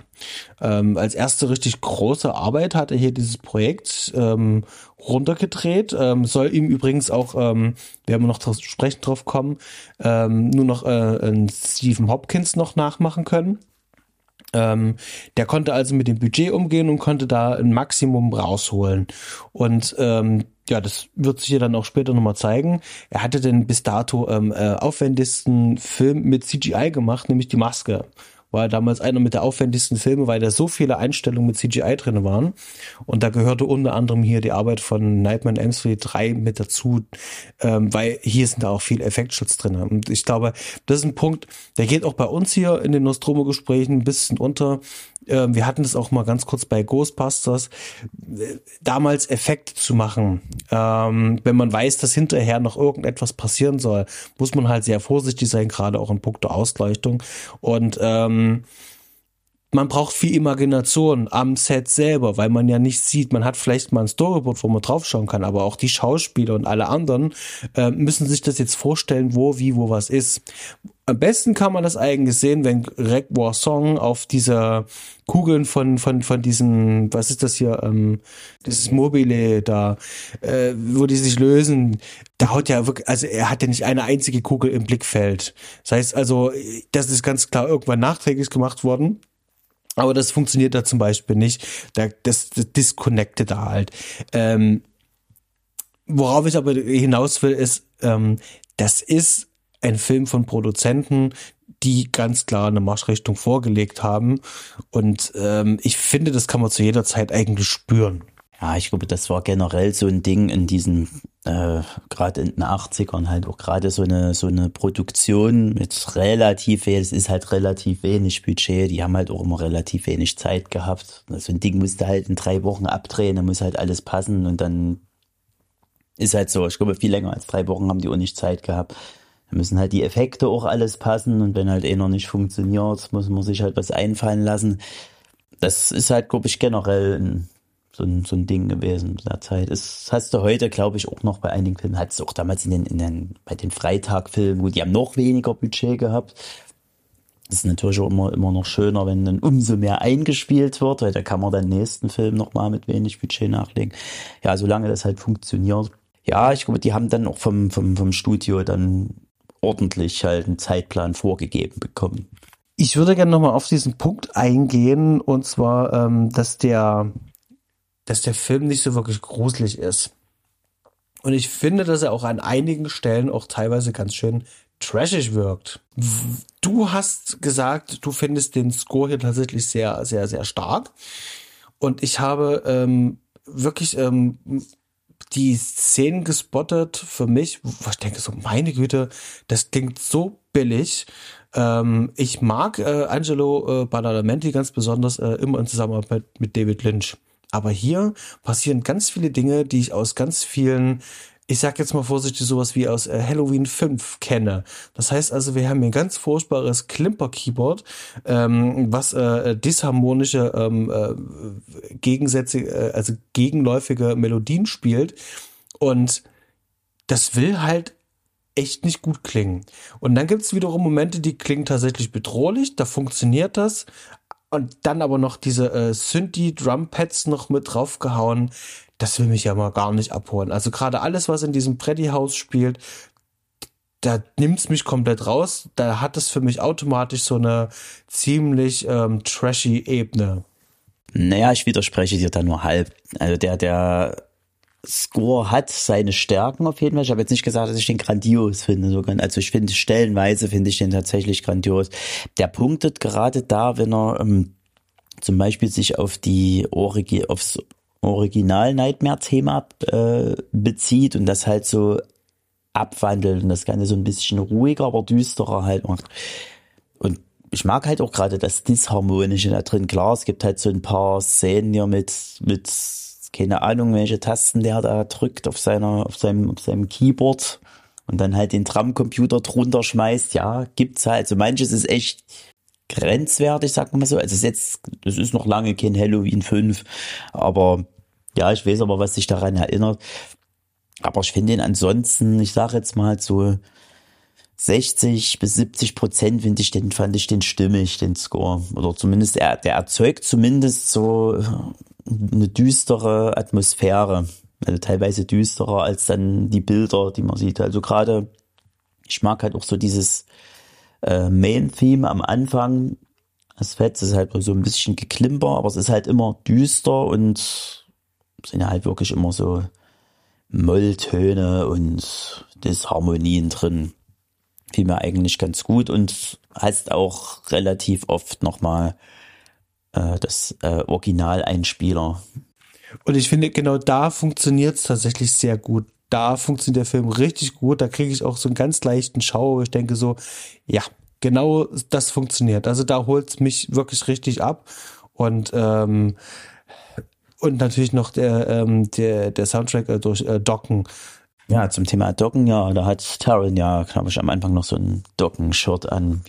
Ähm, als erste richtig große Arbeit hat er hier dieses Projekt ähm, runtergedreht. Ähm, soll ihm übrigens auch, ähm, werden wir noch drauf sprechen drauf kommen, ähm, nur noch äh, Stephen Hopkins noch nachmachen können. Ähm, der konnte also mit dem Budget umgehen und konnte da ein Maximum rausholen. Und ähm, ja, das wird sich ja dann auch später nochmal zeigen. Er hatte den bis dato ähm, äh, aufwendigsten Film mit CGI gemacht, nämlich die Maske war damals einer mit der aufwendigsten Filme, weil da so viele Einstellungen mit CGI drin waren. Und da gehörte unter anderem hier die Arbeit von Nightmare on Elm Street 3 mit dazu, ähm, weil hier sind da auch viel Effektschutz drin. Und ich glaube, das ist ein Punkt, der geht auch bei uns hier in den Nostromo-Gesprächen ein bisschen unter. Ähm, wir hatten das auch mal ganz kurz bei Ghostbusters, damals Effekt zu machen. Ähm, wenn man weiß, dass hinterher noch irgendetwas passieren soll, muss man halt sehr vorsichtig sein, gerade auch in puncto Ausleuchtung. Und ähm, man braucht viel Imagination am Set selber, weil man ja nicht sieht, man hat vielleicht mal ein Storyboard, wo man draufschauen kann, aber auch die Schauspieler und alle anderen äh, müssen sich das jetzt vorstellen, wo, wie, wo was ist. Am besten kann man das eigentlich sehen, wenn Rek Song auf dieser Kugeln von, von, von diesem, was ist das hier, ähm, dieses Mobile da, äh, wo die sich lösen, da haut ja wirklich, also er hat ja nicht eine einzige Kugel im Blickfeld. Das heißt also, das ist ganz klar irgendwann nachträglich gemacht worden. Aber das funktioniert da zum Beispiel nicht. Da, das, das disconnectet da halt. Ähm, worauf ich aber hinaus will, ist, ähm, das ist ein Film von Produzenten, die ganz klar eine Marschrichtung vorgelegt haben. Und ähm, ich finde, das kann man zu jeder Zeit eigentlich spüren. Ja, ich glaube, das war generell so ein Ding in diesen, äh, gerade in den 80ern halt auch gerade so eine, so eine Produktion mit relativ, es ist halt relativ wenig Budget, die haben halt auch immer relativ wenig Zeit gehabt. So ein Ding musste halt in drei Wochen abdrehen, da muss halt alles passen und dann ist halt so, ich glaube, viel länger als drei Wochen haben die auch nicht Zeit gehabt. Da müssen halt die Effekte auch alles passen und wenn halt eh noch nicht funktioniert, muss man sich halt was einfallen lassen. Das ist halt, glaube ich, generell ein so ein, so ein Ding gewesen zu der Zeit. Das hast du heute, glaube ich, auch noch bei einigen Filmen. Hattest du auch damals in den, in den, bei den Freitagfilmen, wo die haben noch weniger Budget gehabt. Das ist natürlich auch immer, immer noch schöner, wenn dann umso mehr eingespielt wird, da kann man dann nächsten Film nochmal mit wenig Budget nachlegen. Ja, solange das halt funktioniert. Ja, ich glaube, die haben dann auch vom, vom, vom Studio dann ordentlich halt einen Zeitplan vorgegeben bekommen. Ich würde gerne nochmal auf diesen Punkt eingehen, und zwar, ähm, dass der dass der Film nicht so wirklich gruselig ist. Und ich finde, dass er auch an einigen Stellen auch teilweise ganz schön trashig wirkt. Du hast gesagt, du findest den Score hier tatsächlich sehr, sehr, sehr stark. Und ich habe ähm, wirklich ähm, die Szenen gespottet für mich, wo ich denke so, meine Güte, das klingt so billig. Ähm, ich mag äh, Angelo äh, Badalamenti ganz besonders äh, immer in Zusammenarbeit mit David Lynch. Aber hier passieren ganz viele Dinge, die ich aus ganz vielen, ich sag jetzt mal vorsichtig, sowas wie aus äh, Halloween 5 kenne. Das heißt also, wir haben hier ein ganz furchtbares Klimper-Keyboard, ähm, was äh, disharmonische ähm, äh, Gegensätze, äh, also gegenläufige Melodien spielt. Und das will halt echt nicht gut klingen. Und dann gibt's wiederum Momente, die klingen tatsächlich bedrohlich, da funktioniert das. Und dann aber noch diese äh, Synthi-Drum-Pads noch mit draufgehauen. Das will mich ja mal gar nicht abholen. Also gerade alles, was in diesem Freddy-Haus spielt, da nimmt's mich komplett raus. Da hat es für mich automatisch so eine ziemlich ähm, trashy Ebene. Naja, ich widerspreche dir da nur halb. Also der, der Score hat seine Stärken auf jeden Fall. Ich habe jetzt nicht gesagt, dass ich den grandios finde. Also ich finde stellenweise finde ich den tatsächlich grandios. Der punktet gerade da, wenn er ähm, zum Beispiel sich auf die Origi aufs Original Nightmare-Thema äh, bezieht und das halt so abwandelt und das Ganze so ein bisschen ruhiger, aber düsterer halt macht. Und ich mag halt auch gerade das Disharmonische da drin. Klar, es gibt halt so ein paar Szenen hier mit, mit keine Ahnung, welche Tasten der da drückt auf seiner, auf seinem, auf seinem Keyboard und dann halt den Drumcomputer drunter schmeißt. Ja, gibt's halt. Also manches ist echt grenzwertig, man mal so. Also es ist jetzt, das ist noch lange kein Halloween 5, aber ja, ich weiß aber, was sich daran erinnert. Aber ich finde ihn ansonsten, ich sage jetzt mal so 60 bis 70 Prozent finde ich den, fand ich den stimmig, den Score. Oder zumindest, er, der erzeugt zumindest so eine düstere Atmosphäre. Also teilweise düsterer als dann die Bilder, die man sieht. Also gerade, ich mag halt auch so dieses äh, Main-Theme am Anfang. Das Fett ist halt so ein bisschen geklimper, aber es ist halt immer düster und sind ja halt wirklich immer so Molltöne und Disharmonien drin. Fiel mir eigentlich ganz gut und heißt auch relativ oft nochmal äh, das äh, Original-Einspieler. Und ich finde, genau da funktioniert es tatsächlich sehr gut. Da funktioniert der Film richtig gut. Da kriege ich auch so einen ganz leichten Schau. Ich denke so, ja, genau das funktioniert. Also da holt es mich wirklich richtig ab. Und ähm, und natürlich noch der ähm, der der Soundtrack äh, durch äh, Docken. Ja, zum Thema Docken, ja, da hat Taron ja, glaube ich, am Anfang noch so ein Docken-Shirt an,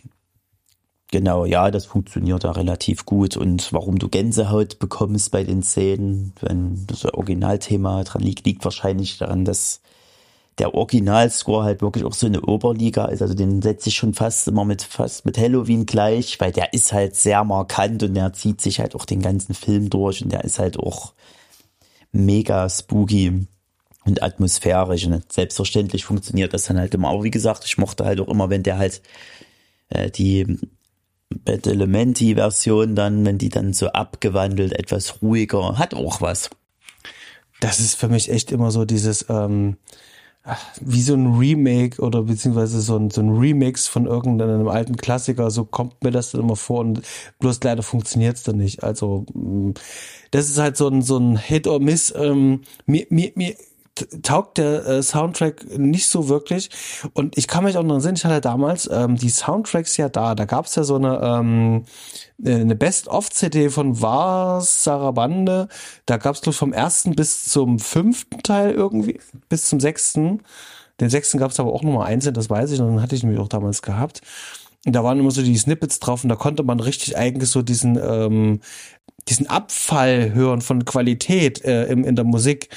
Genau, ja, das funktioniert da relativ gut. Und warum du Gänsehaut bekommst bei den Szenen, wenn das Originalthema dran liegt, liegt wahrscheinlich daran, dass der Originalscore halt wirklich auch so eine Oberliga ist. Also den setze ich schon fast immer mit fast mit Halloween gleich, weil der ist halt sehr markant und der zieht sich halt auch den ganzen Film durch und der ist halt auch mega spooky und atmosphärisch. Und selbstverständlich funktioniert das dann halt immer. Aber wie gesagt, ich mochte halt auch immer, wenn der halt äh, die Bad Elementi Version dann, wenn die dann so abgewandelt, etwas ruhiger, hat auch was. Das ist für mich echt immer so dieses, ähm, wie so ein Remake oder beziehungsweise so ein, so ein Remix von irgendeinem alten Klassiker, so kommt mir das dann immer vor und bloß leider funktioniert es dann nicht. Also mm, das ist halt so ein, so ein Hit or Miss. Ähm, mir, mir, mir taugt der äh, Soundtrack nicht so wirklich. Und ich kann mich auch noch erinnern, ich hatte damals ähm, die Soundtracks ja da. Da gab es ja so eine, ähm, äh, eine Best-of-CD von War Sarabande. Da gab es vom ersten bis zum fünften Teil irgendwie, bis zum sechsten. Den sechsten gab es aber auch nochmal einzeln, das weiß ich, und dann hatte ich nämlich auch damals gehabt. Und da waren immer so die Snippets drauf und da konnte man richtig eigentlich so diesen ähm, diesen Abfall hören von Qualität äh, im, in der Musik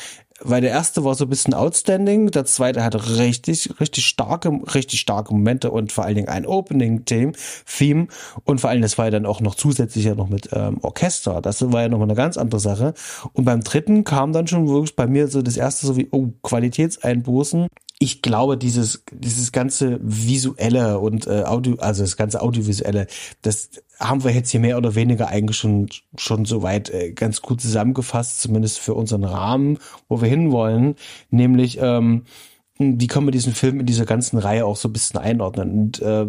weil der erste war so ein bisschen outstanding, der zweite hatte richtig, richtig starke, richtig starke Momente und vor allen Dingen ein Opening-Theme, Theme und vor allem das war ja dann auch noch zusätzlich ja noch mit ähm, Orchester. Das war ja noch mal eine ganz andere Sache. Und beim dritten kam dann schon wirklich bei mir so das erste so wie, oh, Qualitätseinbußen ich glaube, dieses, dieses ganze visuelle und äh, Audio, also das ganze audiovisuelle, das haben wir jetzt hier mehr oder weniger eigentlich schon, schon soweit äh, ganz gut zusammengefasst, zumindest für unseren Rahmen, wo wir hinwollen, nämlich ähm, wie können wir diesen Film in dieser ganzen Reihe auch so ein bisschen einordnen? Und äh,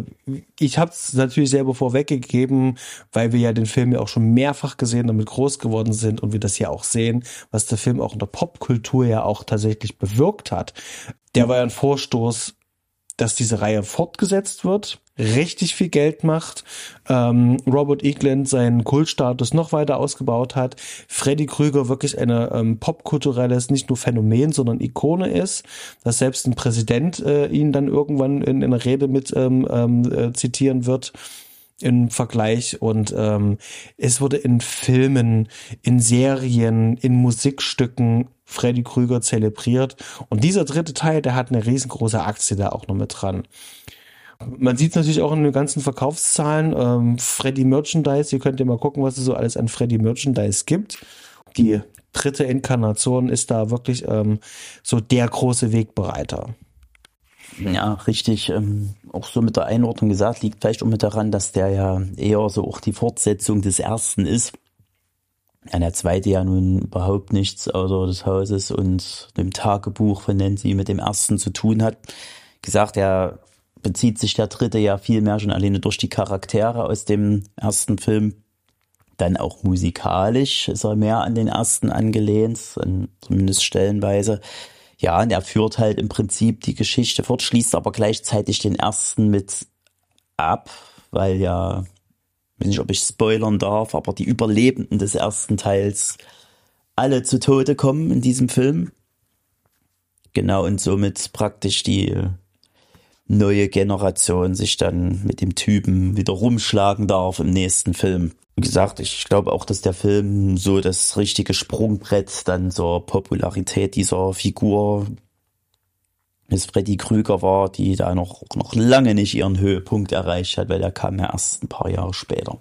ich habe es natürlich selber vorweggegeben, weil wir ja den Film ja auch schon mehrfach gesehen, damit groß geworden sind und wir das ja auch sehen, was der Film auch in der Popkultur ja auch tatsächlich bewirkt hat der war ja ein Vorstoß, dass diese Reihe fortgesetzt wird. richtig viel Geld macht, ähm, Robert Eagland seinen Kultstatus noch weiter ausgebaut hat, Freddy Krüger wirklich eine ähm, popkulturelles, nicht nur Phänomen, sondern Ikone ist, dass selbst ein Präsident äh, ihn dann irgendwann in, in einer Rede mit ähm, ähm, äh, zitieren wird im Vergleich und ähm, es wurde in Filmen, in Serien, in Musikstücken Freddy Krüger zelebriert und dieser dritte Teil, der hat eine riesengroße Aktie da auch noch mit dran. Man sieht es natürlich auch in den ganzen Verkaufszahlen. Ähm, Freddy Merchandise, ihr könnt ja mal gucken, was es so alles an Freddy Merchandise gibt. Die dritte Inkarnation ist da wirklich ähm, so der große Wegbereiter. Ja, richtig. Ähm, auch so mit der Einordnung gesagt, liegt vielleicht auch mit daran, dass der ja eher so auch die Fortsetzung des ersten ist. Ja, der zweite ja nun überhaupt nichts außer des Hauses und dem Tagebuch von Nancy mit dem ersten zu tun hat. Gesagt, er bezieht sich der dritte ja viel mehr schon alleine durch die Charaktere aus dem ersten Film. Dann auch musikalisch ist er mehr an den ersten angelehnt, zumindest stellenweise. Ja, und er führt halt im Prinzip die Geschichte fort, schließt aber gleichzeitig den ersten mit ab, weil ja, ich weiß nicht, ob ich spoilern darf, aber die Überlebenden des ersten Teils alle zu Tode kommen in diesem Film. Genau, und somit praktisch die neue Generation sich dann mit dem Typen wieder rumschlagen darf im nächsten Film. Wie gesagt, ich glaube auch, dass der Film so das richtige Sprungbrett dann zur Popularität dieser Figur Miss Freddy Krüger war, die da noch, noch lange nicht ihren Höhepunkt erreicht hat, weil der kam ja erst ein paar Jahre später.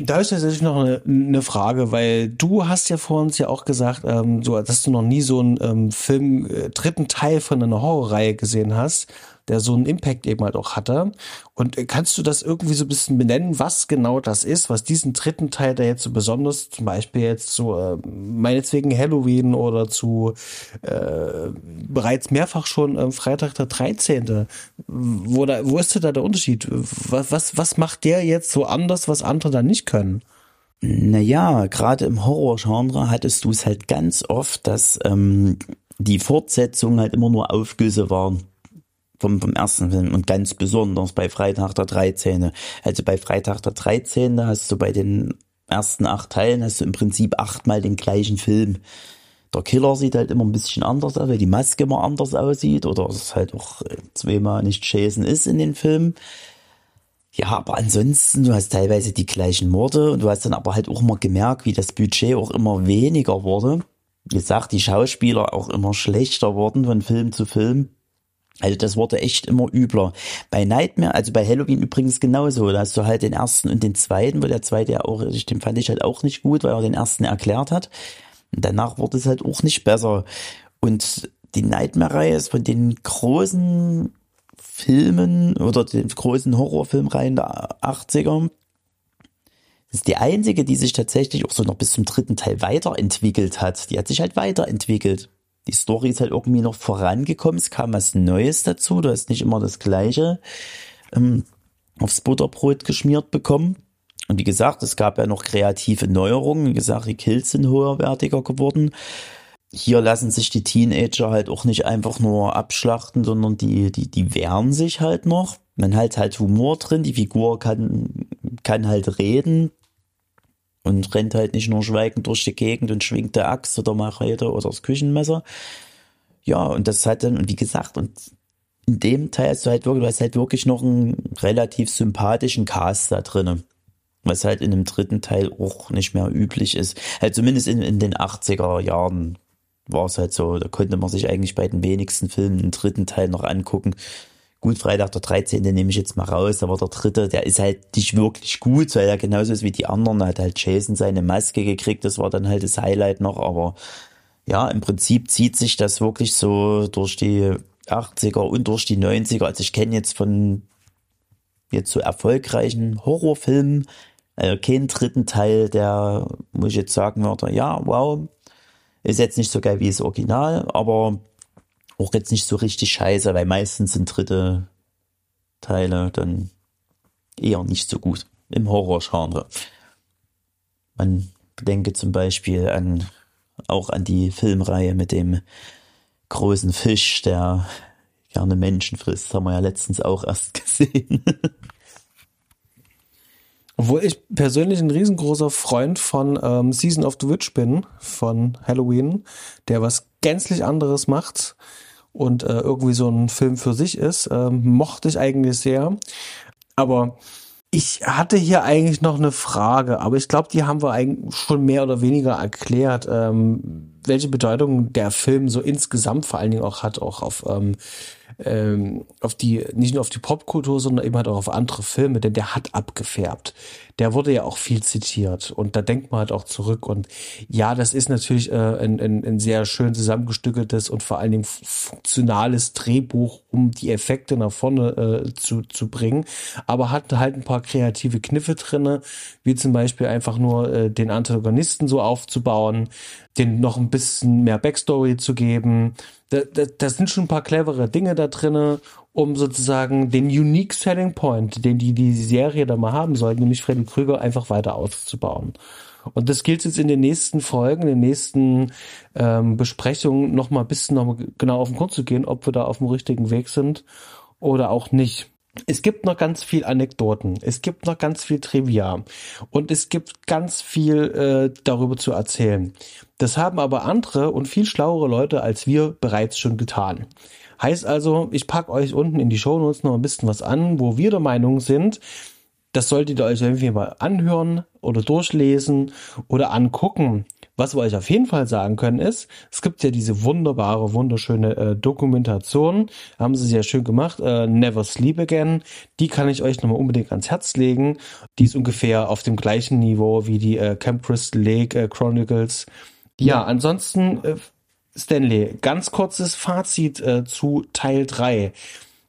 Da ist tatsächlich noch eine, eine Frage, weil du hast ja vor uns ja auch gesagt, ähm, so, dass du noch nie so einen ähm, Film, äh, dritten Teil von einer Horrorreihe gesehen hast der so einen Impact eben halt auch hatte. Und kannst du das irgendwie so ein bisschen benennen, was genau das ist, was diesen dritten Teil da jetzt so besonders, zum Beispiel jetzt zu äh, meinetwegen Halloween oder zu äh, bereits mehrfach schon äh, Freitag der 13. Wo, da, wo ist denn da der Unterschied? Was, was, was macht der jetzt so anders, was andere da nicht können? Naja, gerade im Horror-Genre hattest du es halt ganz oft, dass ähm, die Fortsetzungen halt immer nur Aufgüsse waren vom, vom ersten Film und ganz besonders bei Freitag der 13. Also bei Freitag der 13. hast du bei den ersten acht Teilen hast du im Prinzip achtmal den gleichen Film. Der Killer sieht halt immer ein bisschen anders aus, weil die Maske immer anders aussieht oder es halt auch äh, zweimal nicht Jason ist in den Filmen. Ja, aber ansonsten, du hast teilweise die gleichen Morde und du hast dann aber halt auch immer gemerkt, wie das Budget auch immer weniger wurde. Wie gesagt, die Schauspieler auch immer schlechter wurden von Film zu Film. Also das wurde echt immer übler. Bei Nightmare, also bei Halloween übrigens genauso. Da hast du halt den ersten und den zweiten, weil der zweite ja auch, den fand ich halt auch nicht gut, weil er den ersten erklärt hat. Und danach wurde es halt auch nicht besser. Und die Nightmare-Reihe ist von den großen Filmen oder den großen Horrorfilmreihen der 80er. Das ist die einzige, die sich tatsächlich auch so noch bis zum dritten Teil weiterentwickelt hat. Die hat sich halt weiterentwickelt die Story ist halt irgendwie noch vorangekommen, es kam was Neues dazu, du hast nicht immer das Gleiche ähm, aufs Butterbrot geschmiert bekommen. Und wie gesagt, es gab ja noch kreative Neuerungen. Wie gesagt, die Kills sind höherwertiger geworden. Hier lassen sich die Teenager halt auch nicht einfach nur abschlachten, sondern die, die, die wehren sich halt noch. Man hat halt Humor drin, die Figur kann, kann halt reden, und rennt halt nicht nur schweigend durch die Gegend und schwingt der Axt oder Machete oder das Küchenmesser. Ja, und das hat dann, und wie gesagt, und in dem Teil hast du halt wirklich, du hast halt wirklich noch einen relativ sympathischen Cast da drinnen. Was halt in dem dritten Teil auch nicht mehr üblich ist. Halt zumindest in, in den 80er Jahren war es halt so. Da konnte man sich eigentlich bei den wenigsten Filmen den dritten Teil noch angucken. Gut, Freitag der 13. nehme ich jetzt mal raus, aber der dritte, der ist halt nicht wirklich gut, weil er genauso ist wie die anderen. Hat halt Jason seine Maske gekriegt, das war dann halt das Highlight noch, aber ja, im Prinzip zieht sich das wirklich so durch die 80er und durch die 90er. Also ich kenne jetzt von jetzt so erfolgreichen Horrorfilmen also keinen dritten Teil, der, muss ich jetzt sagen würde, ja, wow, ist jetzt nicht so geil wie das Original, aber auch jetzt nicht so richtig scheiße, weil meistens sind dritte Teile dann eher nicht so gut im Horrorgenre. Man denke zum Beispiel an auch an die Filmreihe mit dem großen Fisch, der gerne Menschen frisst. Haben wir ja letztens auch erst gesehen. Obwohl ich persönlich ein riesengroßer Freund von ähm, Season of the Witch bin, von Halloween, der was gänzlich anderes macht und äh, irgendwie so ein Film für sich ist, ähm, mochte ich eigentlich sehr. Aber ich hatte hier eigentlich noch eine Frage, aber ich glaube, die haben wir eigentlich schon mehr oder weniger erklärt, ähm, welche Bedeutung der Film so insgesamt vor allen Dingen auch hat, auch auf ähm, ähm, auf die, nicht nur auf die Popkultur, sondern eben halt auch auf andere Filme, denn der hat abgefärbt. Der wurde ja auch viel zitiert und da denkt man halt auch zurück und ja, das ist natürlich äh, ein, ein, ein sehr schön zusammengestückeltes und vor allen Dingen funktionales Drehbuch, um die Effekte nach vorne äh, zu, zu bringen, aber hat halt ein paar kreative Kniffe drinne, wie zum Beispiel einfach nur äh, den Antagonisten so aufzubauen, den noch ein bisschen mehr Backstory zu geben, da, da, da sind schon ein paar clevere Dinge da drinne, um sozusagen den Unique Selling Point, den die, die Serie da mal haben soll, nämlich Freddy Krüger einfach weiter auszubauen. Und das gilt jetzt in den nächsten Folgen, in den nächsten ähm, Besprechungen noch mal ein bisschen noch mal genau auf den Grund zu gehen, ob wir da auf dem richtigen Weg sind oder auch nicht. Es gibt noch ganz viel Anekdoten, es gibt noch ganz viel Trivia und es gibt ganz viel äh, darüber zu erzählen. Das haben aber andere und viel schlauere Leute als wir bereits schon getan. Heißt also, ich pack euch unten in die Shownotes noch ein bisschen was an, wo wir der Meinung sind, das solltet ihr euch irgendwie mal anhören oder durchlesen oder angucken. Was wir euch auf jeden Fall sagen können ist, es gibt ja diese wunderbare, wunderschöne äh, Dokumentation, haben sie sehr schön gemacht, äh, Never Sleep Again. Die kann ich euch nochmal unbedingt ans Herz legen. Die ist ungefähr auf dem gleichen Niveau wie die äh, Camp Crystal Lake äh, Chronicles. Ja, ansonsten, äh, Stanley, ganz kurzes Fazit äh, zu Teil 3.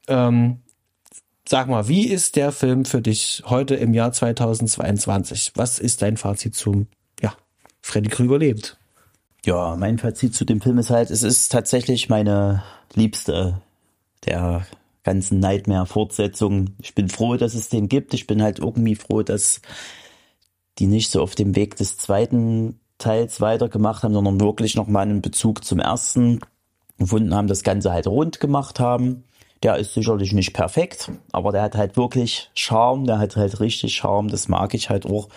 Ähm, Sag mal, wie ist der Film für dich heute im Jahr 2022? Was ist dein Fazit zum Freddy Krüger lebt. Ja, mein Fazit zu dem Film ist halt, es ist tatsächlich meine liebste der ganzen Nightmare-Fortsetzungen. Ich bin froh, dass es den gibt. Ich bin halt irgendwie froh, dass die nicht so auf dem Weg des zweiten Teils weitergemacht haben, sondern wirklich nochmal einen Bezug zum ersten gefunden haben, das Ganze halt rund gemacht haben. Der ist sicherlich nicht perfekt, aber der hat halt wirklich Charme, der hat halt richtig Charme, das mag ich halt auch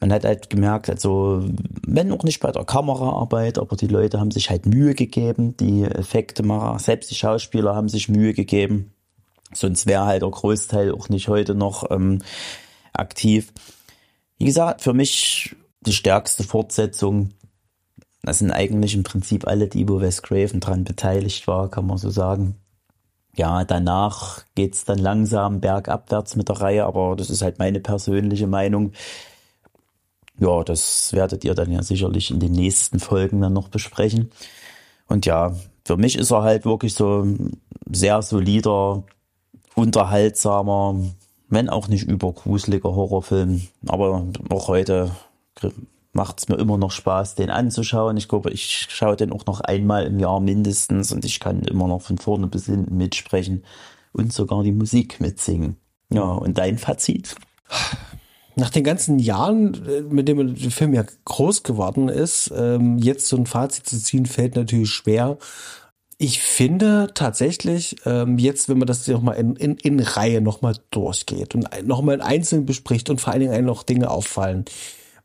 man hat halt gemerkt, also wenn auch nicht bei der Kameraarbeit, aber die Leute haben sich halt Mühe gegeben, die Effekte machen, selbst die Schauspieler haben sich Mühe gegeben. Sonst wäre halt der Großteil auch nicht heute noch ähm, aktiv. Wie gesagt, für mich die stärkste Fortsetzung. Das sind eigentlich im Prinzip alle, die wo Wes Craven dran beteiligt war, kann man so sagen. Ja, danach geht's dann langsam bergabwärts mit der Reihe, aber das ist halt meine persönliche Meinung. Ja, das werdet ihr dann ja sicherlich in den nächsten Folgen dann noch besprechen. Und ja, für mich ist er halt wirklich so sehr solider, unterhaltsamer, wenn auch nicht übergruseliger Horrorfilm. Aber auch heute macht es mir immer noch Spaß, den anzuschauen. Ich glaube, ich schaue den auch noch einmal im Jahr mindestens und ich kann immer noch von vorne bis hinten mitsprechen und sogar die Musik mitsingen. Ja, und dein Fazit? Nach den ganzen Jahren, äh, mit dem der Film ja groß geworden ist, ähm, jetzt so ein Fazit zu ziehen, fällt natürlich schwer. Ich finde tatsächlich, ähm, jetzt, wenn man das nochmal in, in, in Reihe nochmal durchgeht und nochmal in Einzelnen bespricht und vor allen Dingen noch Dinge auffallen,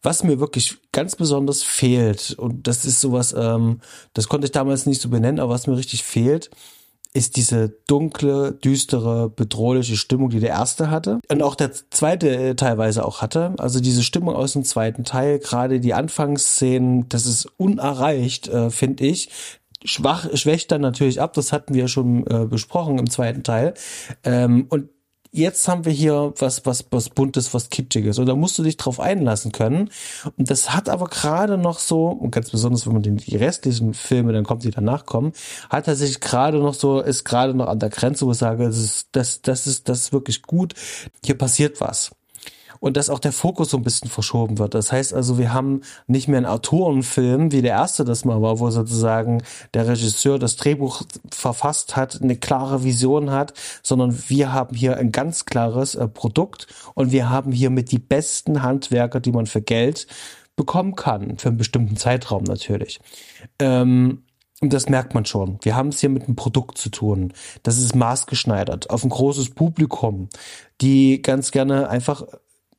was mir wirklich ganz besonders fehlt, und das ist sowas, ähm, das konnte ich damals nicht so benennen, aber was mir richtig fehlt, ist diese dunkle, düstere, bedrohliche Stimmung, die der erste hatte und auch der zweite äh, teilweise auch hatte. Also diese Stimmung aus dem zweiten Teil, gerade die Anfangsszenen, das ist unerreicht, äh, finde ich. Schwach, schwächt dann natürlich ab, das hatten wir schon äh, besprochen im zweiten Teil. Ähm, und jetzt haben wir hier was, was, was Buntes, was Kitschiges. Und da musst du dich drauf einlassen können. Und das hat aber gerade noch so, und ganz besonders, wenn man die restlichen Filme, dann kommt, die danach kommen, hat sich gerade noch so, ist gerade noch an der Grenze, wo ich sage, das ist, das, das ist, das ist wirklich gut. Hier passiert was und dass auch der Fokus so ein bisschen verschoben wird. Das heißt also, wir haben nicht mehr einen Autorenfilm, wie der erste das mal war, wo sozusagen der Regisseur das Drehbuch verfasst hat, eine klare Vision hat, sondern wir haben hier ein ganz klares äh, Produkt und wir haben hier mit die besten Handwerker, die man für Geld bekommen kann, für einen bestimmten Zeitraum natürlich. Ähm, und das merkt man schon. Wir haben es hier mit einem Produkt zu tun. Das ist maßgeschneidert auf ein großes Publikum, die ganz gerne einfach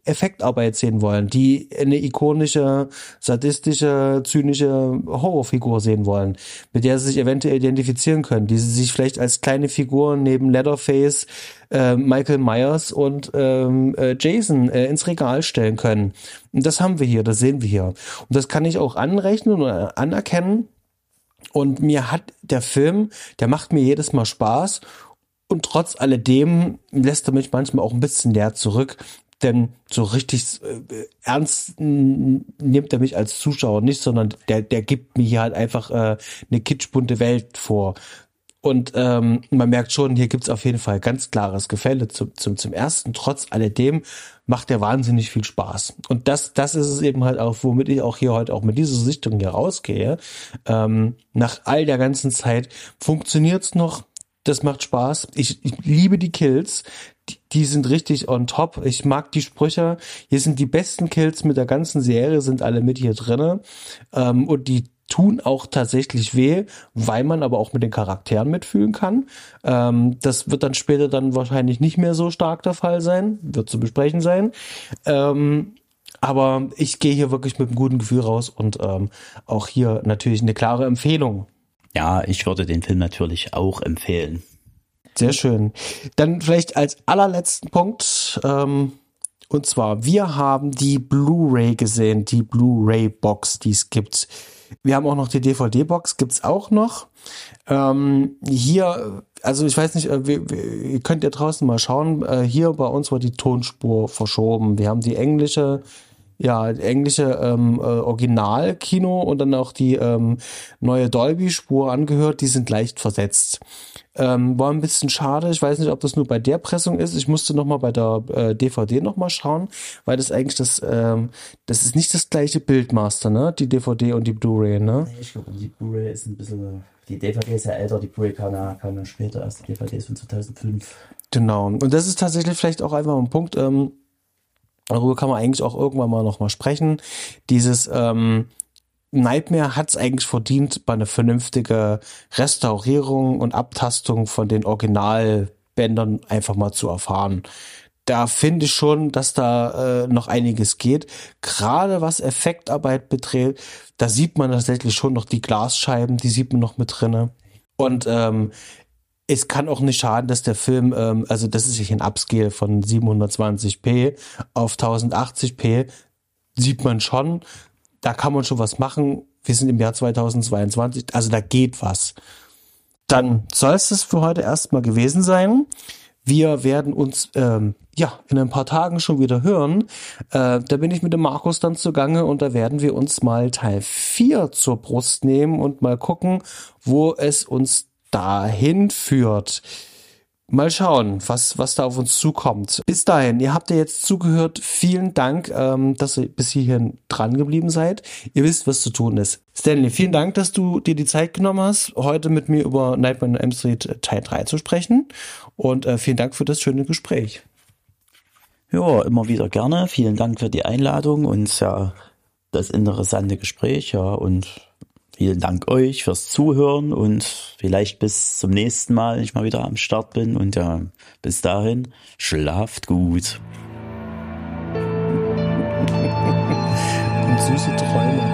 Effektarbeit sehen wollen, die eine ikonische, sadistische, zynische Horrorfigur sehen wollen, mit der sie sich eventuell identifizieren können, die sie sich vielleicht als kleine Figur neben Leatherface, äh, Michael Myers und ähm, äh, Jason äh, ins Regal stellen können. Und das haben wir hier, das sehen wir hier. Und das kann ich auch anrechnen oder anerkennen. Und mir hat der Film, der macht mir jedes Mal Spaß. Und trotz alledem lässt er mich manchmal auch ein bisschen leer zurück. Denn so richtig äh, ernst nimmt er mich als Zuschauer nicht, sondern der, der gibt mir hier halt einfach äh, eine kitschbunte Welt vor. Und ähm, man merkt schon, hier gibt's auf jeden Fall ganz klares Gefälle zum, zum, zum ersten. Trotz alledem macht der wahnsinnig viel Spaß. Und das, das ist es eben halt auch, womit ich auch hier heute auch mit dieser Sichtung hier rausgehe. Ähm, nach all der ganzen Zeit funktioniert's noch. Das macht Spaß. Ich, ich liebe die Kills. Die, sind richtig on top. Ich mag die Sprüche. Hier sind die besten Kills mit der ganzen Serie, sind alle mit hier drinne. Ähm, und die tun auch tatsächlich weh, weil man aber auch mit den Charakteren mitfühlen kann. Ähm, das wird dann später dann wahrscheinlich nicht mehr so stark der Fall sein, wird zu besprechen sein. Ähm, aber ich gehe hier wirklich mit einem guten Gefühl raus und ähm, auch hier natürlich eine klare Empfehlung. Ja, ich würde den Film natürlich auch empfehlen. Sehr schön. Dann vielleicht als allerletzten Punkt, ähm, und zwar, wir haben die Blu-ray gesehen, die Blu-ray-Box, die es gibt. Wir haben auch noch die DVD-Box, gibt's auch noch. Ähm, hier, also ich weiß nicht, äh, wir, wir, ihr könnt ja draußen mal schauen. Äh, hier bei uns war die Tonspur verschoben. Wir haben die englische ja, englische ähm, äh, Originalkino und dann auch die ähm, neue Dolby-Spur angehört, die sind leicht versetzt. Ähm, war ein bisschen schade. Ich weiß nicht, ob das nur bei der Pressung ist. Ich musste noch mal bei der äh, DVD noch mal schauen, weil das eigentlich das, ähm, das ist nicht das gleiche Bildmaster, ne? Die DVD und die Blu-ray, ne? Ich glaube, die Blu-ray ist ein bisschen, die DVD ist ja älter, die Blu-ray kam ja, kam ja später erst. Die DVD ist von 2005. Genau. Und das ist tatsächlich vielleicht auch einfach ein Punkt, ähm, darüber kann man eigentlich auch irgendwann mal noch mal sprechen. Dieses, ähm, Nightmare hat es eigentlich verdient, bei einer vernünftigen Restaurierung und Abtastung von den Originalbändern einfach mal zu erfahren. Da finde ich schon, dass da äh, noch einiges geht. Gerade was Effektarbeit betrifft, da sieht man tatsächlich schon noch die Glasscheiben, die sieht man noch mit drinne. Und ähm, es kann auch nicht schaden, dass der Film, ähm, also das ist sich ein Upscale von 720p auf 1080p, sieht man schon, da kann man schon was machen. Wir sind im Jahr 2022, also da geht was. Dann soll es das für heute erstmal gewesen sein. Wir werden uns ähm, ja in ein paar Tagen schon wieder hören. Äh, da bin ich mit dem Markus dann zugange und da werden wir uns mal Teil 4 zur Brust nehmen und mal gucken, wo es uns dahin führt. Mal schauen, was, was da auf uns zukommt. Bis dahin, ihr habt ja jetzt zugehört. Vielen Dank, ähm, dass ihr bis hierhin dran geblieben seid. Ihr wisst, was zu tun ist. Stanley, vielen Dank, dass du dir die Zeit genommen hast, heute mit mir über Nightmare on M Street äh, Teil 3 zu sprechen. Und äh, vielen Dank für das schöne Gespräch. Ja, immer wieder gerne. Vielen Dank für die Einladung und ja, das interessante Gespräch, ja, und Vielen Dank euch fürs Zuhören und vielleicht bis zum nächsten Mal, wenn ich mal wieder am Start bin. Und ja, bis dahin, schlaft gut. und süße Träume.